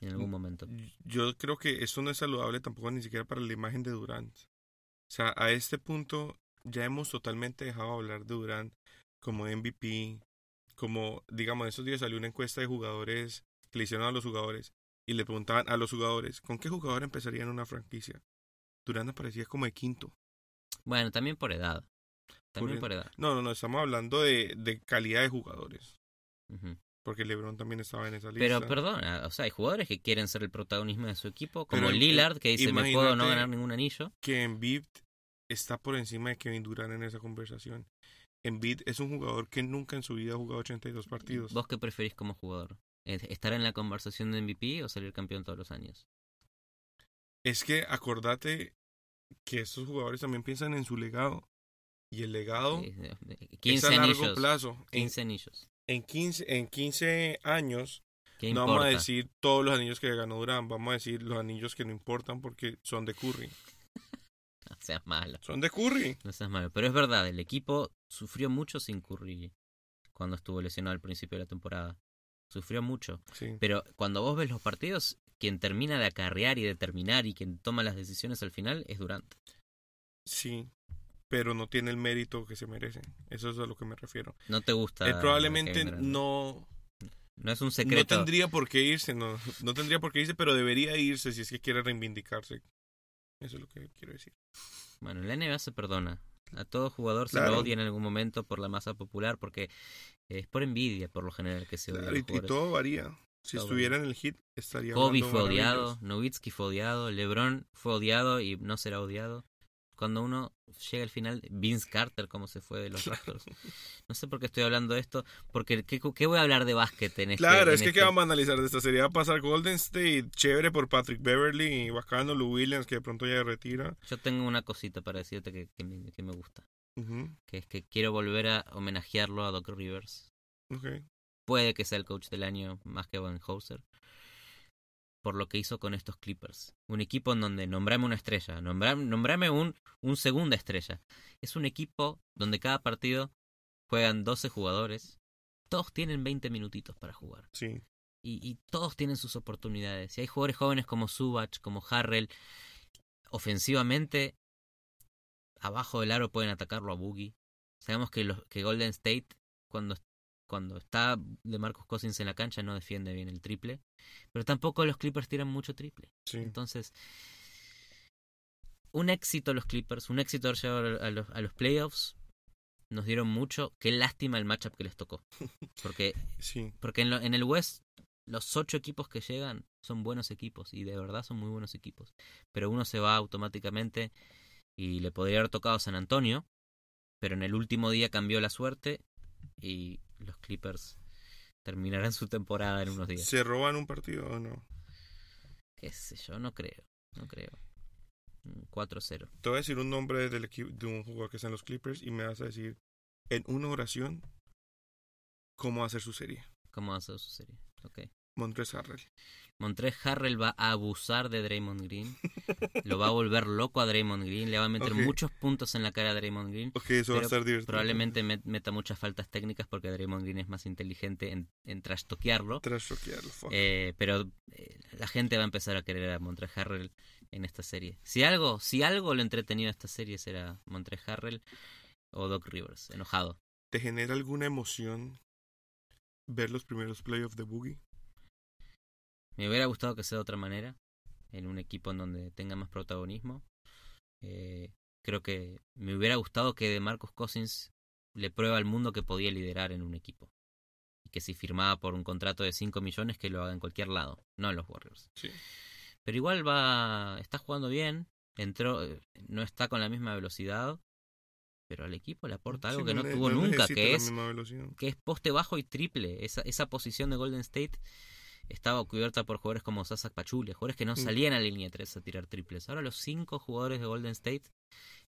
en algún momento.
Yo creo que esto no es saludable tampoco ni siquiera para la imagen de Durant. O sea, a este punto ya hemos totalmente dejado de hablar de Durant como MVP, como, digamos, estos días salió una encuesta de jugadores que le hicieron a los jugadores y le preguntaban a los jugadores, ¿con qué jugador empezarían una franquicia? Durant aparecía como de quinto.
Bueno, también por edad. También
Por
por edad.
No, no, no, estamos hablando de, de calidad de jugadores. Porque LeBron también estaba en esa lista.
Pero perdona, o sea, hay jugadores que quieren ser el protagonismo de su equipo, como
Pero, eh,
Lillard, que dice, me puedo no ganar ningún anillo.
que Embiid está por encima de Kevin Durant en esa conversación. Embiid es un jugador que nunca en su vida ha jugado 82 partidos.
¿Vos qué preferís como jugador? ¿Es- ¿Estar en la conversación de MVP o salir campeón todos los años?
Es que acordate que estos jugadores también piensan en su legado. Y el legado
Sí, de- de-
es
15
a largo
anillos.
plazo. En,
15 anillos.
en, 15, en 15 años
¿Qué
no vamos a decir todos los anillos que ganó Durán, vamos a decir los anillos que no importan porque son de Curry.
No seas malo.
Son de Curry.
No seas malo. Pero es verdad, el equipo sufrió mucho sin Curry cuando estuvo lesionado al principio de la temporada. Sufrió mucho.
Sí.
Pero cuando vos ves los partidos, quien termina de acarrear y de terminar y quien toma las decisiones al final es Durant.
Sí. Pero no tiene el mérito que se merece. Eso es a lo que me refiero.
No te gusta.
Él probablemente no,
No es un
no
secreto.
tendría por qué irse, no, no tendría por qué irse, pero debería irse si es que quiere reivindicarse. Eso es lo que quiero decir.
Bueno, en la NBA se perdona. A todo jugador se lo odia en algún momento por la masa popular, porque es por envidia, por lo general, que se odia.
Claro, y, todo varía. Si
Todo
estuviera en el hit, estaría
Kobe fue odiado. Nowitzki fue odiado, LeBron fue odiado y no será odiado. Cuando uno llega al final, Vince Carter, cómo se fue de los Raptors. No sé por qué estoy hablando de esto, porque ¿qué, qué voy a hablar de básquet en este
Claro,
en
es que
este-
¿qué vamos a analizar de esta serie? Va a pasar Golden State, chévere por Patrick Beverly y bacano Lou Williams, que de pronto ya retira.
Yo tengo una cosita para decirte que, que me, que me gusta, que es que quiero volver a homenajearlo a Doc Rivers. Puede que sea el coach del año más que Van Hauser. Por lo que hizo con estos Clippers. Un equipo en donde nombrame una estrella, nombrame, nombrame un, un segunda estrella. Es un equipo donde cada partido juegan 12 jugadores. Todos tienen 20 minutitos para jugar.
Sí,
Y, y todos tienen sus oportunidades. Y hay jugadores jóvenes como Subach, como Harrell. Ofensivamente, abajo del aro pueden atacarlo a Boogie. Sabemos que, los, que Golden State, cuando, cuando está de Marcus Cousins en la cancha, no defiende bien el triple. Pero tampoco los Clippers tiran mucho triple.
sí.
Entonces, un éxito los Clippers, un éxito haber llegado a los, a los playoffs. Nos dieron mucho. Qué lástima el matchup que les tocó. Porque
sí.
porque en, lo- en el West, los ocho equipos que llegan son buenos equipos y de verdad son muy buenos equipos. Pero uno se va automáticamente y le podría haber tocado San Antonio, pero en el último día cambió la suerte y los Clippers terminarán su temporada en unos días.
¿Se roban un partido o no?
Qué sé yo, no creo, no creo. Un 4-0.
Te voy a decir un nombre del equipo, de un jugador que está en los Clippers y me vas a decir en una oración cómo va a ser su serie.
¿Cómo va a ser su serie? Ok.
Montres Harrell.
Montrez Harrell va a abusar de Draymond Green. Lo va a volver loco a Draymond Green. Le va a meter muchos puntos en la cara a Draymond Green.
Ok, eso va a estar divertido.
Probablemente met- meta muchas faltas técnicas porque Draymond Green es más inteligente en, en trastoquearlo.
Tras choquearlo, fuck.
Eh, pero eh, la gente va a empezar a querer a Montrez Harrell en esta serie. Si algo, si algo lo entretenido de esta serie será Montrez Harrell o Doc Rivers, enojado.
¿Te genera alguna emoción ver los primeros playoffs de Boogie?
Me hubiera gustado que sea de otra manera, en un equipo en donde tenga más protagonismo. Eh, creo que me hubiera gustado que de Marcus Cousins le prueba al mundo que podía liderar en un equipo. Y que si firmaba por un contrato de 5 millones, que lo haga en cualquier lado, no en los Warriors.
Sí.
Pero igual va, está jugando bien, entró, no está con la misma velocidad, pero al equipo le aporta algo
Sí,
que no, tuvo nunca, que es que es poste bajo y triple. Esa, esa posición de Golden State estaba cubierta por jugadores como Sasak Pachulia, jugadores que no
Mm.
salían a la línea 3 a tirar triples. Ahora los cinco jugadores de Golden State,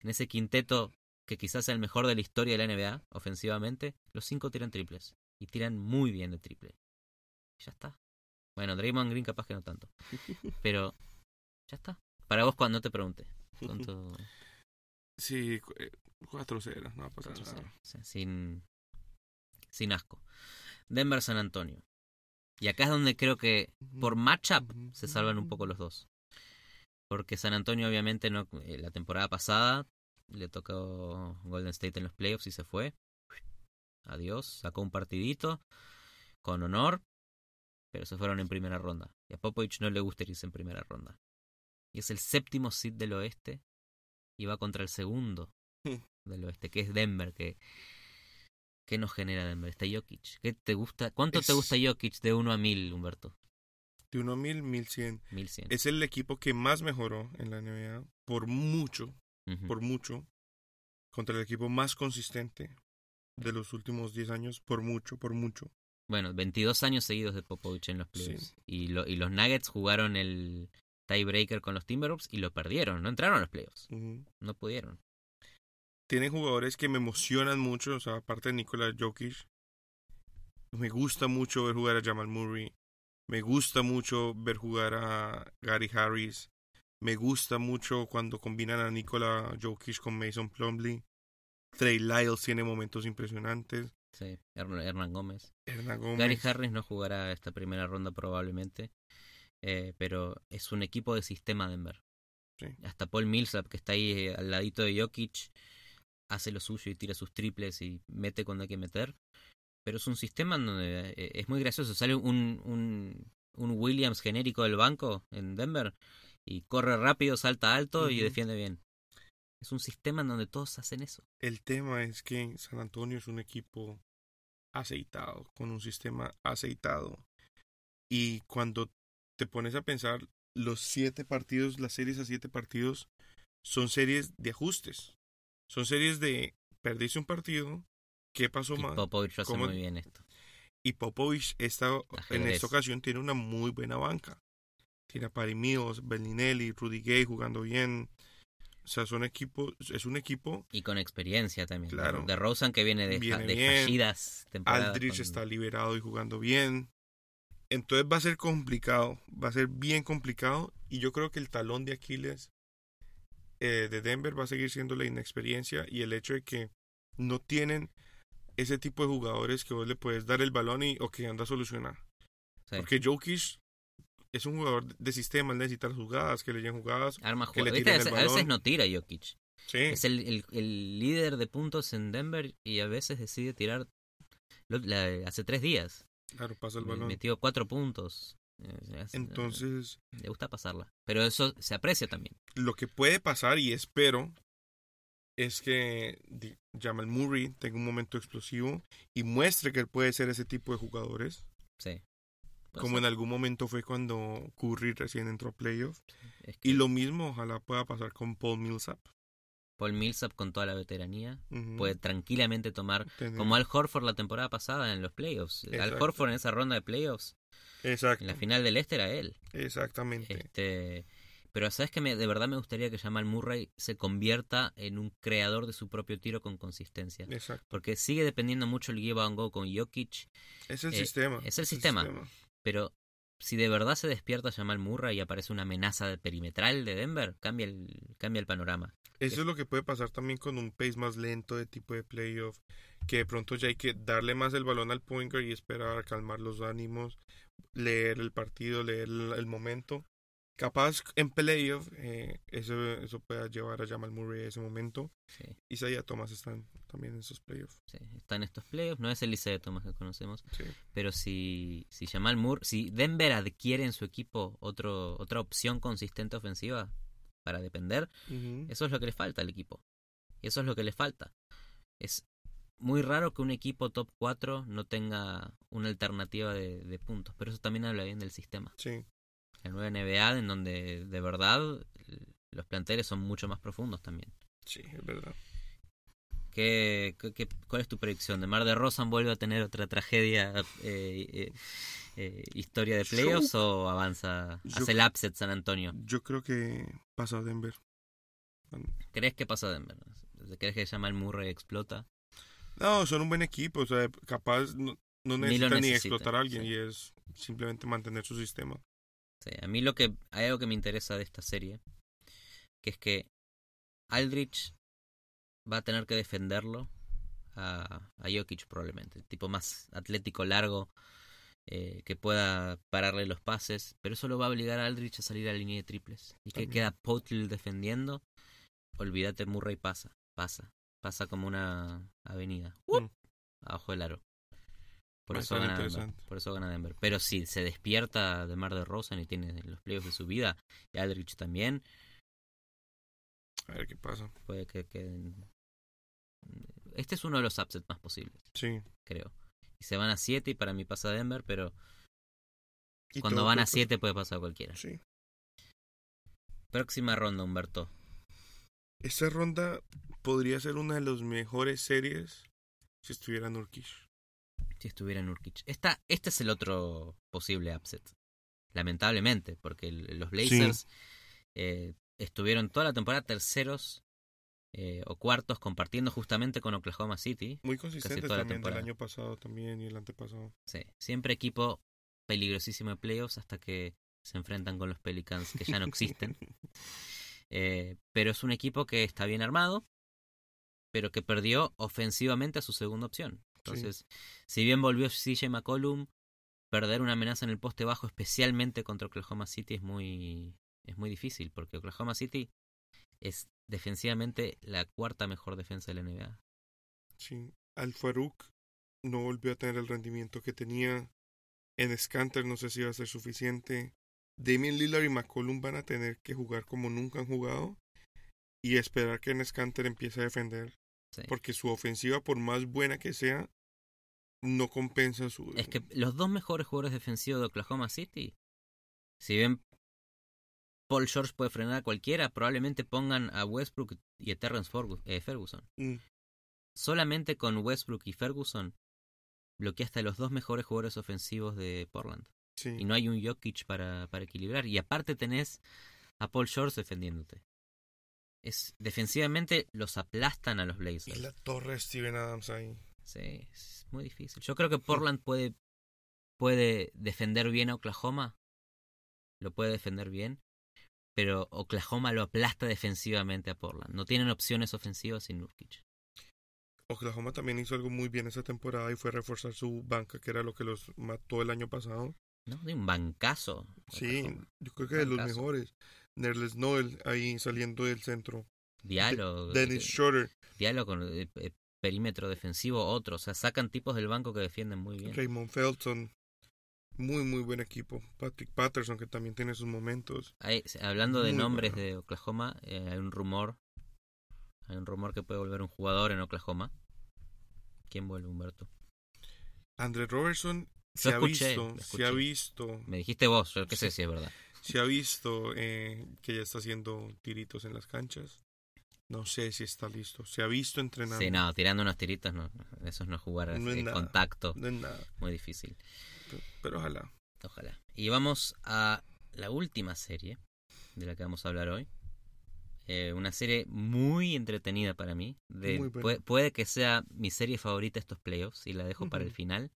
en ese quinteto que quizás sea el mejor de la historia de la NBA, ofensivamente, los cinco tiran triples. Y tiran muy bien de triple. Ya está. Bueno, Draymond Green capaz que no tanto. Pero ya está. Para vos cuando te pregunté. ¿Cuánto?
Sí, cu- eh, 4-0, no va a pasar
4-0.
nada.
O sea, sin, sin asco. Denver San Antonio. Y acá es donde creo que por matchup se salvan un poco los dos. Porque San Antonio obviamente no eh, la temporada pasada le tocó Golden State en los playoffs y se fue. Adiós, sacó un partidito con honor, pero se fueron en primera ronda. Y a Popovich no le gusta irse en primera ronda. Y es el séptimo seed del oeste y va contra el segundo del oeste, que es Denver, que ¿qué nos genera Denver? Está Jokic. ¿Qué te gusta? ¿Cuánto te gusta Jokic de 1 a 1000, Humberto?
De 1 a 1000, 1100.
1100.
Es el equipo que más mejoró en la NBA por mucho, por mucho, contra el equipo más consistente de los últimos 10 años, por mucho, por mucho.
Bueno, 22 años seguidos de Popovich en los playoffs. Y, lo, y los Nuggets jugaron el tiebreaker con los Timberwolves y lo perdieron. No entraron a los playoffs. No pudieron.
Tienen jugadores que me emocionan mucho. O sea, aparte de Nikola Jokic. Me gusta mucho ver jugar a Jamal Murray. Me gusta mucho ver jugar a Gary Harris. Me gusta mucho cuando combinan a Nikola Jokic con Mason Plumlee. Trey Lyles tiene momentos impresionantes.
Sí, Hernán Gómez. Gary Harris no jugará esta primera ronda probablemente, eh, pero es un equipo de sistema Denver. Sí. Hasta Paul Millsap, que está ahí eh, al ladito de Jokic, hace lo suyo y tira sus triples y mete cuando hay que meter. Pero es un sistema donde eh, es muy gracioso. Sale un, un, un Williams genérico del banco en Denver y corre rápido, salta alto y defiende bien. Es un sistema en donde todos hacen eso.
El tema es que San Antonio es un equipo aceitado, con un sistema aceitado. Y cuando te pones a pensar, los siete partidos, las series a siete partidos, son series de ajustes. Son series de perdiste un partido, ¿qué pasó
y
mal?
Popovich hace muy bien esto.
Y Popovich está, en esta ocasión tiene una muy buena banca. Tiene a Pari Mills, Bellinelli, Rudy Gay jugando bien. O sea, son equipos, es un equipo.
Y con experiencia también. Claro. De Rosen que viene de, de fallidas
temporadas. Aldrich está liberado y jugando bien. Entonces va a ser complicado, va a ser bien complicado. Y yo creo que el talón de Aquiles eh, de Denver va a seguir siendo la inexperiencia y el hecho de que no tienen ese tipo de jugadores que vos le puedes dar el balón y o que anda a solucionar. Porque Jokic es un jugador de sistema, necesita jugadas, que le lleguen jugadas.
Arma que le tiren el balón. A veces no tira Jokic. Sí. Es el, el, líder de puntos en Denver y a veces decide tirar hace tres días.
Claro, pasa el balón.
Metió cuatro puntos.
Entonces.
Le gusta pasarla. Pero eso se aprecia también.
Lo que puede pasar, y espero, es que Jamal Murray tenga un momento explosivo y muestre que él puede ser ese tipo de jugadores.
Sí.
Como en algún momento fue cuando Curry recién entró a playoff. Y lo mismo ojalá pueda pasar con Paul Millsap.
Paul Millsap con toda la veteranía puede tranquilamente tomar como Al Horford la temporada pasada en los playoffs. Al Horford en esa ronda de playoffs.
Exacto.
En la final del este era él.
Exactamente.
Este, pero sabes que me, de verdad me gustaría que Jamal Murray se convierta en un creador de su propio tiro con consistencia.
Exacto.
Porque sigue dependiendo mucho el give and go con Jokic.
Es el sistema.
Es el sistema. Pero si de verdad se despierta Jamal Murray y aparece una amenaza de perimetral de Denver, cambia el, cambia el panorama.
Eso es lo que puede pasar también con un pace más lento de tipo de playoff, que de pronto ya hay que darle más el balón al point y esperar a calmar los ánimos, leer el partido, leer el momento capaz en playoff eh, eso, eso pueda llevar a Jamal Murray a ese momento. Sí. Isaiah Thomas están también en esos playoffs.
Sí, está en estos playoffs. No es el Isaiah Thomas que conocemos. Pero si, si Jamal Murray, si Denver adquiere en su equipo otro, otra opción consistente ofensiva para depender, eso es lo que le falta al equipo. Eso es lo que le falta. Es muy raro que un equipo top 4 no tenga una alternativa de, de puntos, pero eso también habla bien del sistema.
Sí
la nueva NBA, en donde de verdad los planteles son mucho más profundos también.
Sí, es verdad.
¿Qué, qué, cuál es tu predicción? ¿De Mar de Rosan vuelve a tener otra tragedia, eh, eh, eh historia de playoffs o avanza, hace el upset San Antonio?
Yo creo que pasa a Denver.
¿Crees que pasa a Denver? ¿Crees que llama el Murray explota?
No, son un buen equipo, o sea, capaz no, no necesita ni, explotar a alguien y es simplemente mantener su sistema.
A mí lo que hay algo que me interesa de esta serie, que es que Aldrich va a tener que defenderlo a, a Jokic probablemente, el tipo más atlético, largo, eh, que pueda pararle los pases, pero eso lo va a obligar a Aldrich a salir a la línea de triples. Y que queda Potle defendiendo, olvídate, Murray pasa, pasa, pasa como una avenida, mm. abajo del aro. Por eso, gana Denver, por eso gana Denver. Pero si se despierta de Mar de Rosa y tiene los playoffs de su vida, y Aldrich también.
A ver qué pasa.
Puede que Este es uno de los upsets más posibles.
Sí.
Creo. Y se van a 7 y para mí pasa Denver, pero. cuando van a 7 puede pasar cualquiera.
Sí.
Próxima ronda, Humberto.
Esta ronda podría ser una de las mejores series si estuviera Nurkish.
si estuviera Nurkic. Esta, este es el otro posible upset. Lamentablemente, porque el- los Blazers eh, estuvieron toda la temporada terceros eh, o cuartos compartiendo justamente con Oklahoma City.
Muy consistente
toda la
también del
temporada.
año pasado también y el antepasado.
Sí, siempre equipo peligrosísimo de playoffs hasta que se enfrentan con los Pelicans que ya no existen. Eh, pero es un equipo que está bien armado, pero que perdió ofensivamente a su segunda opción. Entonces, si bien volvió CJ McCollum, perder una amenaza en el poste bajo, especialmente contra Oklahoma City, es muy, es muy difícil, porque Oklahoma City es defensivamente la cuarta mejor defensa de la NBA.
Sí. Al Farouk no volvió a tener el rendimiento que tenía. En Scanter no sé si va a ser suficiente. Damien Lillard y McCollum van a tener que jugar como nunca han jugado y esperar que en Scanter empiece a defender.
Sí.
Porque su ofensiva, por más buena que sea, no compensa su...
Es que los dos mejores jugadores defensivos de Oklahoma City, si bien Paul George puede frenar a cualquiera, probablemente pongan a Westbrook y a Terrence eh, Ferguson.
Mm,
Solamente con Westbrook y Ferguson bloqueaste a los dos mejores jugadores ofensivos de Portland.
Sí.
Y no hay un Jokic para, para equilibrar. Y aparte tenés a Paul George defendiéndote. Es, defensivamente los aplastan a los
Y
Blazers.
la torre Steven Adams ahí.
Sí, es muy difícil. Yo creo que Portland puede, puede defender bien a Oklahoma. Lo puede defender bien. Pero Oklahoma lo aplasta defensivamente a Portland. No tienen opciones ofensivas sin Nurkic.
Oklahoma también hizo algo muy bien esa temporada y fue reforzar su banca, que era lo que los mató el año pasado.
¿No? De un bancazo.
Sí,
Oklahoma.
yo creo que de los mejores. Nerles Noel ahí saliendo del centro.
Diallo.
Dennis
eh,
Schroeder,
Diallo con eh, eh, perímetro defensivo, otro. O sea, sacan tipos del banco que defienden muy bien.
Raymond Felton. Muy, muy buen equipo. Patrick Patterson, que también tiene sus momentos.
Hay- hablando de
Muy
nombres
bueno.
de Oklahoma, eh, hay un rumor. Hay un rumor que puede volver un jugador en Oklahoma. ¿Quién vuelve, Humberto?
André Robertson Se ha
escuché,
visto,
lo
se ha visto,
Me dijiste vos, yo qué sé si es verdad.
se ha visto eh, que ya está haciendo tiritos en las canchas. No sé si está listo. Se ha visto entrenando.
Sí, no, tirando unos tiritos, no, eso no es jugar
No es
eh,
nada.
contacto,
No es nada.
muy difícil.
Pero, pero ojalá.
Ojalá. Y vamos a la última serie de la que vamos a hablar hoy. Eh, una serie muy entretenida para mí. De,
Muy buena.
puede, puede que sea mi serie favorita estos playoffs y la dejo para el final.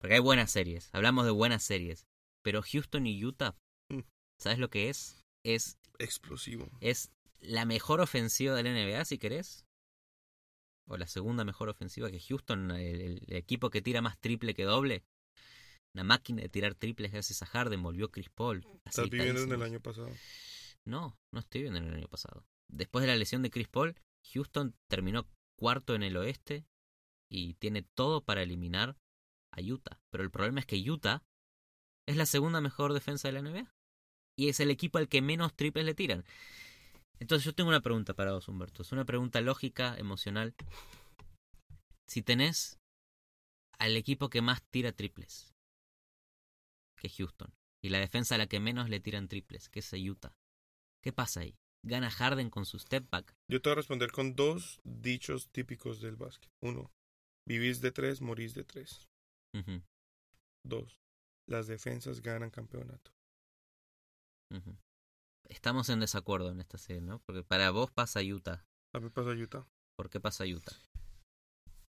Porque hay buenas series. Hablamos de buenas series. Pero Houston y Utah,
Mm.
¿sabes lo que es? Es,
Explosivo.
es la mejor ofensiva de la NBA, si querés. O la segunda mejor ofensiva que Houston, el, equipo que tira más triple que doble. Una máquina de tirar triples gracias a Harden, volvió Chris Paul.
Estás viviendo en el año pasado.
No, no estoy viendo en el año pasado. Después de la lesión de Chris Paul, Houston terminó cuarto en el oeste y tiene todo para eliminar a Utah. Pero el problema es que Utah es la segunda mejor defensa de la NBA. Y es el equipo al que menos triples le tiran. Entonces yo tengo una pregunta para vos, Humberto. Es una pregunta lógica, emocional. Si tenés al equipo que más tira triples, que es Houston, y la defensa a la que menos le tiran triples, que es Utah, ¿qué pasa ahí? ¿Gana Harden con su step back?
Yo te voy a responder con dos dichos típicos del básquet. Uno, vivís de tres, morís de tres. Dos, las defensas ganan campeonato.
Estamos en desacuerdo en esta serie, ¿no? Porque para vos pasa Utah.
A mí pasa Utah.
¿Por qué pasa Utah?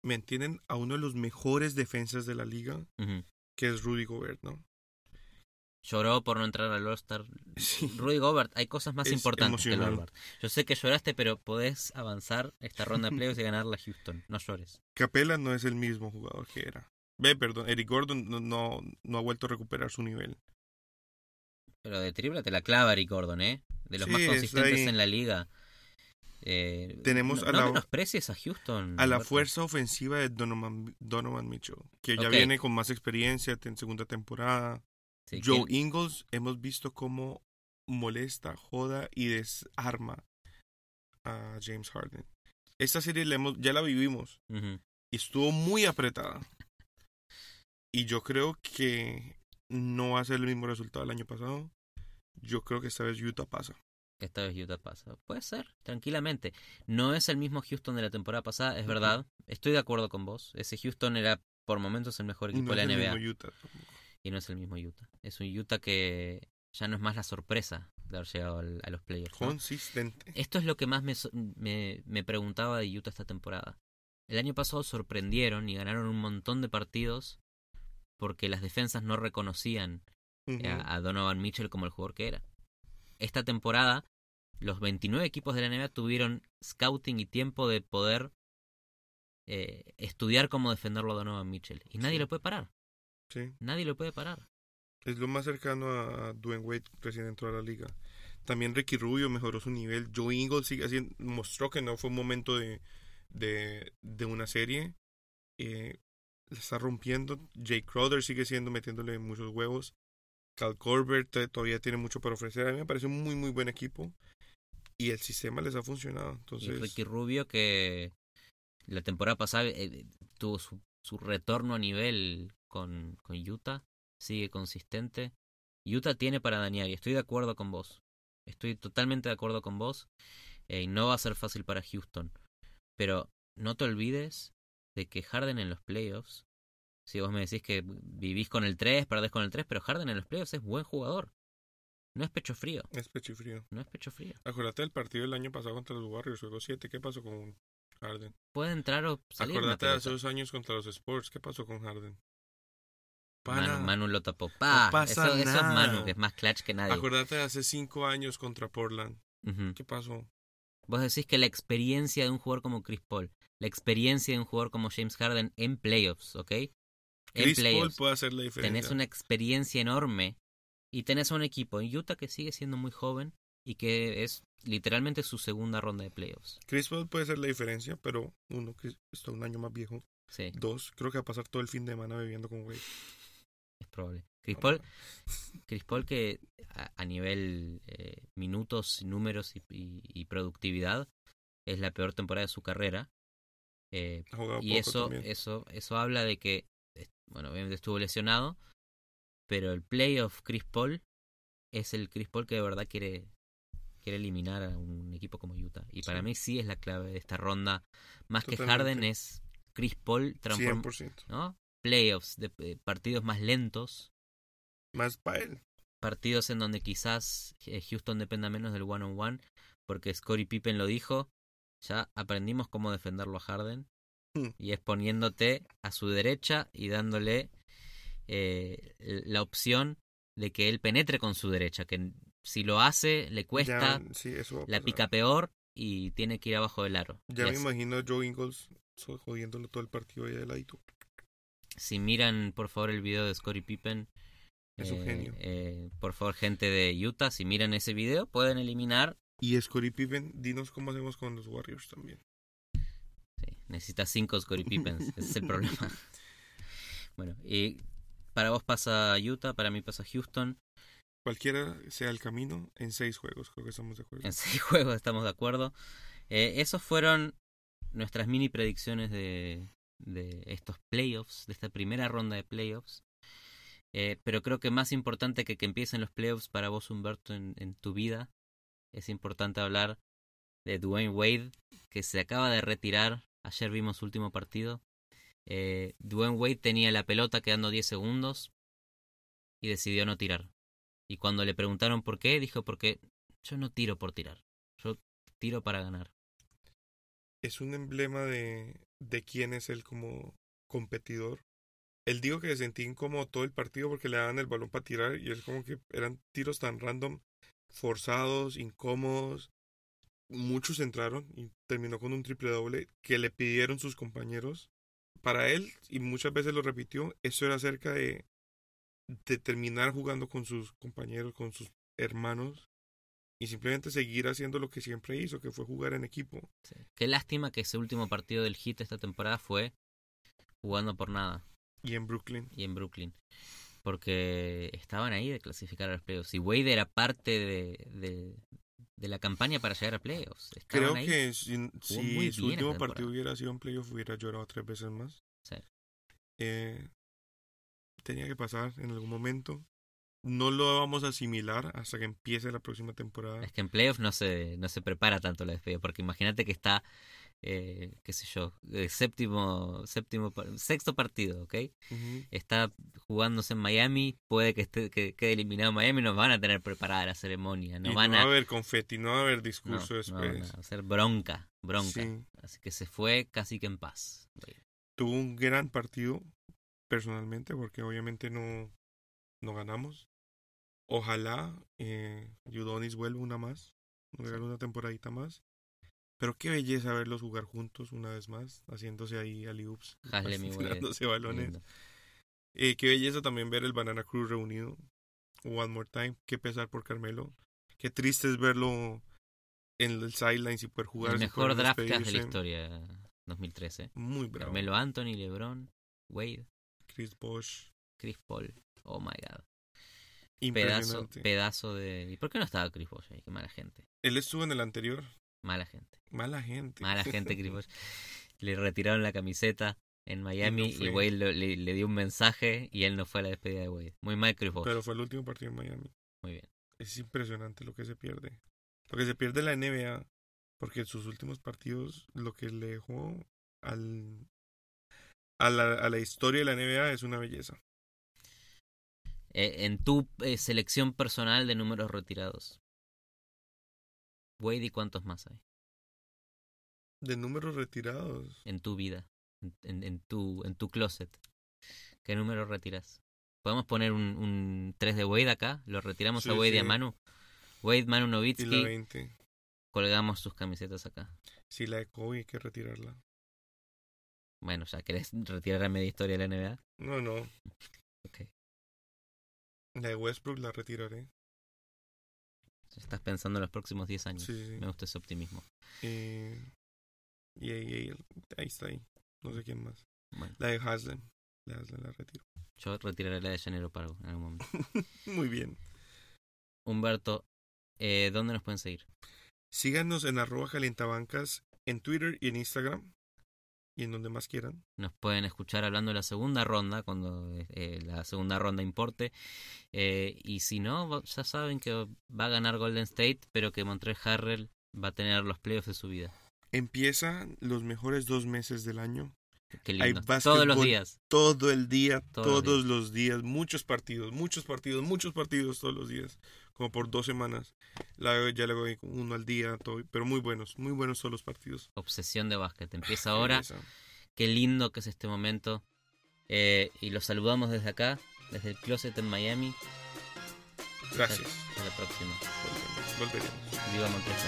Me entienden a uno de los mejores defensas de la liga, que es Rudy Gobert, ¿no?
Lloró por no entrar al All-Star.
Sí.
Rudy Gobert, hay cosas más
Es
importantes que el. Gobert. Yo sé que lloraste, pero podés avanzar esta ronda de playoffs y ganarla a Houston. No llores.
Capela no es el mismo jugador que era. Ve, perdón, Eric Gordon no, no, no ha vuelto a recuperar su nivel.
Pero de triple te la clava Rick Gordon, ¿eh? De los
Sí,
más consistentes en la liga. Eh,
Tenemos
no,
a
no
la-
menosprecies a Houston.
A la fuerza ofensiva de Donovan, Donovan Mitchell, que ya viene con más experiencia en segunda temporada.
Sí,
Joe
¿quién-
Ingles, hemos visto cómo molesta, joda y desarma a James Harden. Esta serie la hemos, ya la vivimos y estuvo muy apretada. Y yo creo que no va a ser el mismo resultado del año pasado. Yo creo que esta vez Utah pasa.
Esta vez Utah pasa. Puede ser, tranquilamente. No es el mismo Houston de la temporada pasada, es verdad. Estoy de acuerdo con vos. Ese Houston era por momentos el mejor equipo
no
de
es
la
el
NBA.
mismo Utah.
Y no es el mismo Utah. Es un Utah que ya no es más la sorpresa de haber llegado al- a los playoffs. ¿no?
Consistente.
Esto es lo que más me, me, me preguntaba de Utah esta temporada. El año pasado sorprendieron y ganaron un montón de partidos porque las defensas no reconocían
Ujú.
a, a Donovan Mitchell como el jugador que era. Esta temporada, los 29 equipos de la NBA tuvieron scouting y tiempo de poder eh, estudiar cómo defenderlo a Donovan Mitchell. Y nadie
Sí.
lo puede parar.
Sí.
Nadie lo puede parar.
Es lo más cercano a Dwayne Wade recién entró a la liga. También Ricky Rubio mejoró su nivel. Joe Ingles sigue haciendo, mostró que no fue un momento de, de, de una serie. Eh, la está rompiendo. Jay Crowder sigue siendo metiéndole muchos huevos. Cal Corbett eh, todavía tiene mucho para ofrecer. A mí me parece un muy muy buen equipo. Y el sistema les ha funcionado.
Y
Entonces,
Ricky Rubio que la temporada pasada eh, tuvo su, su retorno a nivel con, con Utah, sigue consistente. Utah tiene para dañar y estoy de acuerdo con vos. Estoy totalmente de acuerdo con vos. eh, y no va a ser fácil para Houston. Pero no te olvides de que Harden en los playoffs, si vos me decís que vivís con el 3, perdés con el 3, pero Harden en los playoffs es buen jugador. No es pecho frío,
es pecho frío.
no es pecho frío.
Acuérdate del partido del año pasado contra los Warriors, juego 7. ¿Qué pasó con Harden?
Puede entrar o salir.
Acuérdate de hace dos años contra los Sports. ¿Qué pasó con Harden?
Manu. Manu lo tapó. Pa,
pasa
eso, eso es
nada.
Manu, que es más clutch que nadie.
Acuérdate de hace cinco años contra Portland. ¿Qué pasó?
Vos decís que la experiencia de un jugador como Chris Paul, la experiencia de un jugador como James Harden en playoffs, ¿ok? En
Chris Paul puede hacer la diferencia.
Tenés una experiencia enorme y tenés un equipo en Utah que sigue siendo muy joven y que es literalmente su segunda ronda de playoffs.
Chris Paul puede hacer la diferencia, pero uno que está un año más viejo.
Sí,
Dos, creo que va a pasar todo el fin de semana bebiendo con Wade.
es probable. Chris Paul, Chris Paul que a, a nivel eh, minutos, números y, y- y productividad es la peor temporada de su carrera. Eh, y eso,
también.
eso, eso habla de que, bueno, obviamente estuvo lesionado, pero el playoff Chris Paul es el Chris Paul que de verdad quiere, quiere eliminar a un equipo como Utah. Y para mí sí es la clave de esta ronda. Más que. Harden es Chris Paul transform,
100%.
¿no? Playoffs de eh, partidos más lentos,
Más para él.
partidos en donde quizás eh, Houston dependa menos del one on one, porque Scottie Pippen lo dijo, ya aprendimos cómo defenderlo a Harden,
Hmm.
y es poniéndote a su derecha y dándole eh, la opción de que él penetre con su derecha, que si lo hace le cuesta,
Ya, sí,
la pica peor y tiene que ir abajo del aro.
Ya me imagino a Joe Ingles jodiéndolo todo el partido ahí de ladito.
Si miran por favor el video de Scottie Pippen,
Es un
eh,
genio.
eh, por favor gente de Utah, si miran ese video pueden eliminar
Y Scottie Pippen, dinos cómo hacemos con los Warriors también.
Sí, necesitas cinco Scottie Pippens, ese es el problema. Bueno, y para vos pasa Utah, para mí pasa Houston.
Cualquiera sea el camino, en seis juegos, creo que estamos de acuerdo.
En seis juegos estamos de acuerdo. Eh, esos fueron nuestras mini predicciones de, de estos playoffs, de esta primera ronda de playoffs. Eh, pero creo que más importante que que empiecen los playoffs para vos, Humberto, en, en tu vida, es importante hablar de Dwayne Wade, que se acaba de retirar. Ayer vimos su último partido. Eh, Dwayne Wade tenía la pelota quedando 10 segundos y decidió no tirar. Y cuando le preguntaron por qué, dijo porque yo no tiro por tirar. Yo tiro para ganar.
Es un emblema de, de quién es él como competidor. Él dijo que se sentía incómodo todo el partido porque le daban el balón para tirar y es como que eran tiros tan random, forzados, incómodos. Muchos entraron y terminó con un triple doble que le pidieron sus compañeros. Para él, y muchas veces lo repitió, eso era acerca de, de terminar jugando con sus compañeros, con sus hermanos y simplemente seguir haciendo lo que siempre hizo, que fue jugar en equipo.
Sí. Qué lástima que ese último partido del Heat esta temporada fue jugando por nada
Y en Brooklyn.
y en Brooklyn. Porque estaban ahí de clasificar a los playoffs. Y Wade era parte de, de, de la campaña para llegar a playoffs. Estaban
Creo
ahí.
que si, si su último partido hubiera sido en playoff, hubiera llorado tres veces más.
Sí.
Eh, tenía que pasar en algún momento. No lo vamos a asimilar hasta que empiece la próxima temporada.
Es que en playoffs no se, no se prepara tanto la despedida. Porque imagínate que está eh, qué sé yo, eh, séptimo, séptimo, sexto partido, ¿ok? Está jugándose en Miami, puede que, esté, que quede eliminado Miami, nos van a tener preparada la ceremonia, no
y
van
no va
a...
haber confeti, no va a haber discurso
no,
después.
no, va a ser bronca, bronca.
Sí.
Así que se fue casi que en paz.
Tuvo un gran partido, personalmente, porque obviamente no, no ganamos. Ojalá eh, Yudonis vuelva una más, nos regale una temporadita más. Pero qué belleza verlos jugar juntos una vez más, haciéndose ahí
y Wade.
tirándose balones. Eh, qué belleza también ver el Banana Crew reunido. One more time. Qué pesar por Carmelo. Qué triste es verlo en el sideline sin poder jugar.
El mejor draft de la historia 2013.
Muy bravo.
Carmelo Anthony, LeBron, Wade,
Chris Bosh.
Chris Paul. Oh my god.
Impresionante.
pedazo de. ¿Y por qué no estaba Chris Bosh ahí? Qué mala gente.
Él estuvo en el anterior.
Mala gente.
Mala gente.
Mala gente, Bosh. Le retiraron la camiseta en Miami y,
fue.
Wade lo- le, le dio un mensaje y él no fue a la despedida de Wade. Muy mal, Chris Bosh.
Pero fue el último partido en Miami.
Muy bien.
Es impresionante lo que se pierde. Lo que se pierde la NBA. Porque en sus últimos partidos lo que le dejó al, a, la, a la historia de la NBA es una belleza.
Eh, en tu eh, selección personal de números retirados. Wade y cuántos más hay
De números retirados.
en tu vida, en, en- en tu, en tu closet. ¿Qué números retiras? ¿Podemos poner un, un 3 de Wade acá? ¿Lo retiramos a
Sí,
Wade y a. Manu? Wade, Manu
Y la
Novitsky,
20.
colgamos sus camisetas acá.
Sí, la de Kobe hay que retirarla.
Bueno, ya querés retirar a media historia de la NBA.
No, no.
Ok.
La de Westbrook la retiraré.
Estás pensando en los próximos 10 años.
Sí.
Me gusta ese optimismo.
Eh, y ahí, ahí, ahí está ahí. No sé quién más.
Bueno,
La de Haslem. La de Haslem la retiro.
yo retiraré la de Llanero Pargo en algún momento.
Muy bien.
Humberto, eh, ¿dónde nos pueden seguir?
Síganos en arroba calientabancas en Twitter y en Instagram. Y en donde más quieran.
Nos pueden escuchar hablando de la segunda ronda, cuando eh, la segunda ronda importe. Eh, y si no, ya saben que va a ganar Golden State, pero que Montreal Harrell va a tener los playoffs de su vida.
Empiezan los mejores dos meses del año.
Qué
Hay
lindo. Todos los días.
Todo el día,
Todos los
todos, los días, muchos partidos, muchos partidos, muchos partidos todos los días. Como por dos semanas. La, ya le voy uno al día, todo, pero muy buenos, muy buenos todos los partidos.
Obsesión de básquet. Empieza ahora. Qué lindo que es este momento. Eh, y los saludamos desde acá, desde el closet en Miami.
Gracias.
Hasta la próxima.
Volveremos. volveremos.
Viva Montreal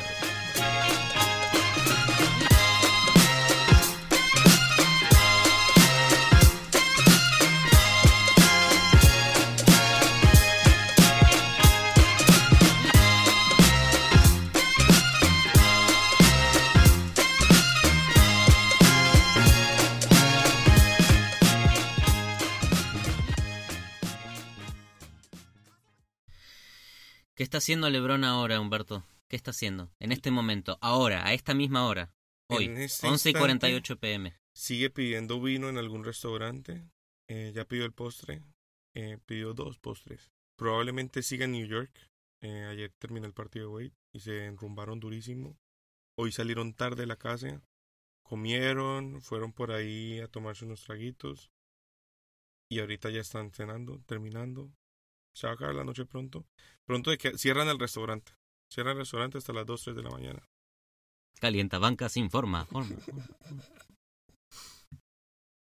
¿Qué está haciendo LeBron ahora, Humberto? ¿Qué está haciendo? En este momento, ahora, a esta misma hora. Hoy,
este
11 y
instante,
48 pm.
Sigue pidiendo vino en algún restaurante. Eh, ya pidió el postre. Eh, pidió dos postres. Probablemente siga en New York. Eh, ayer terminó el partido de Wade y se enrumbaron durísimo. Hoy salieron tarde de la casa. Comieron, fueron por ahí a tomarse unos traguitos. Y ahorita ya están cenando, terminando. Se va a acabar la noche pronto. Pronto de que cierran el restaurante. Cierran el restaurante hasta las 2, 3 de la mañana.
Calienta bancas informa. forma, forma.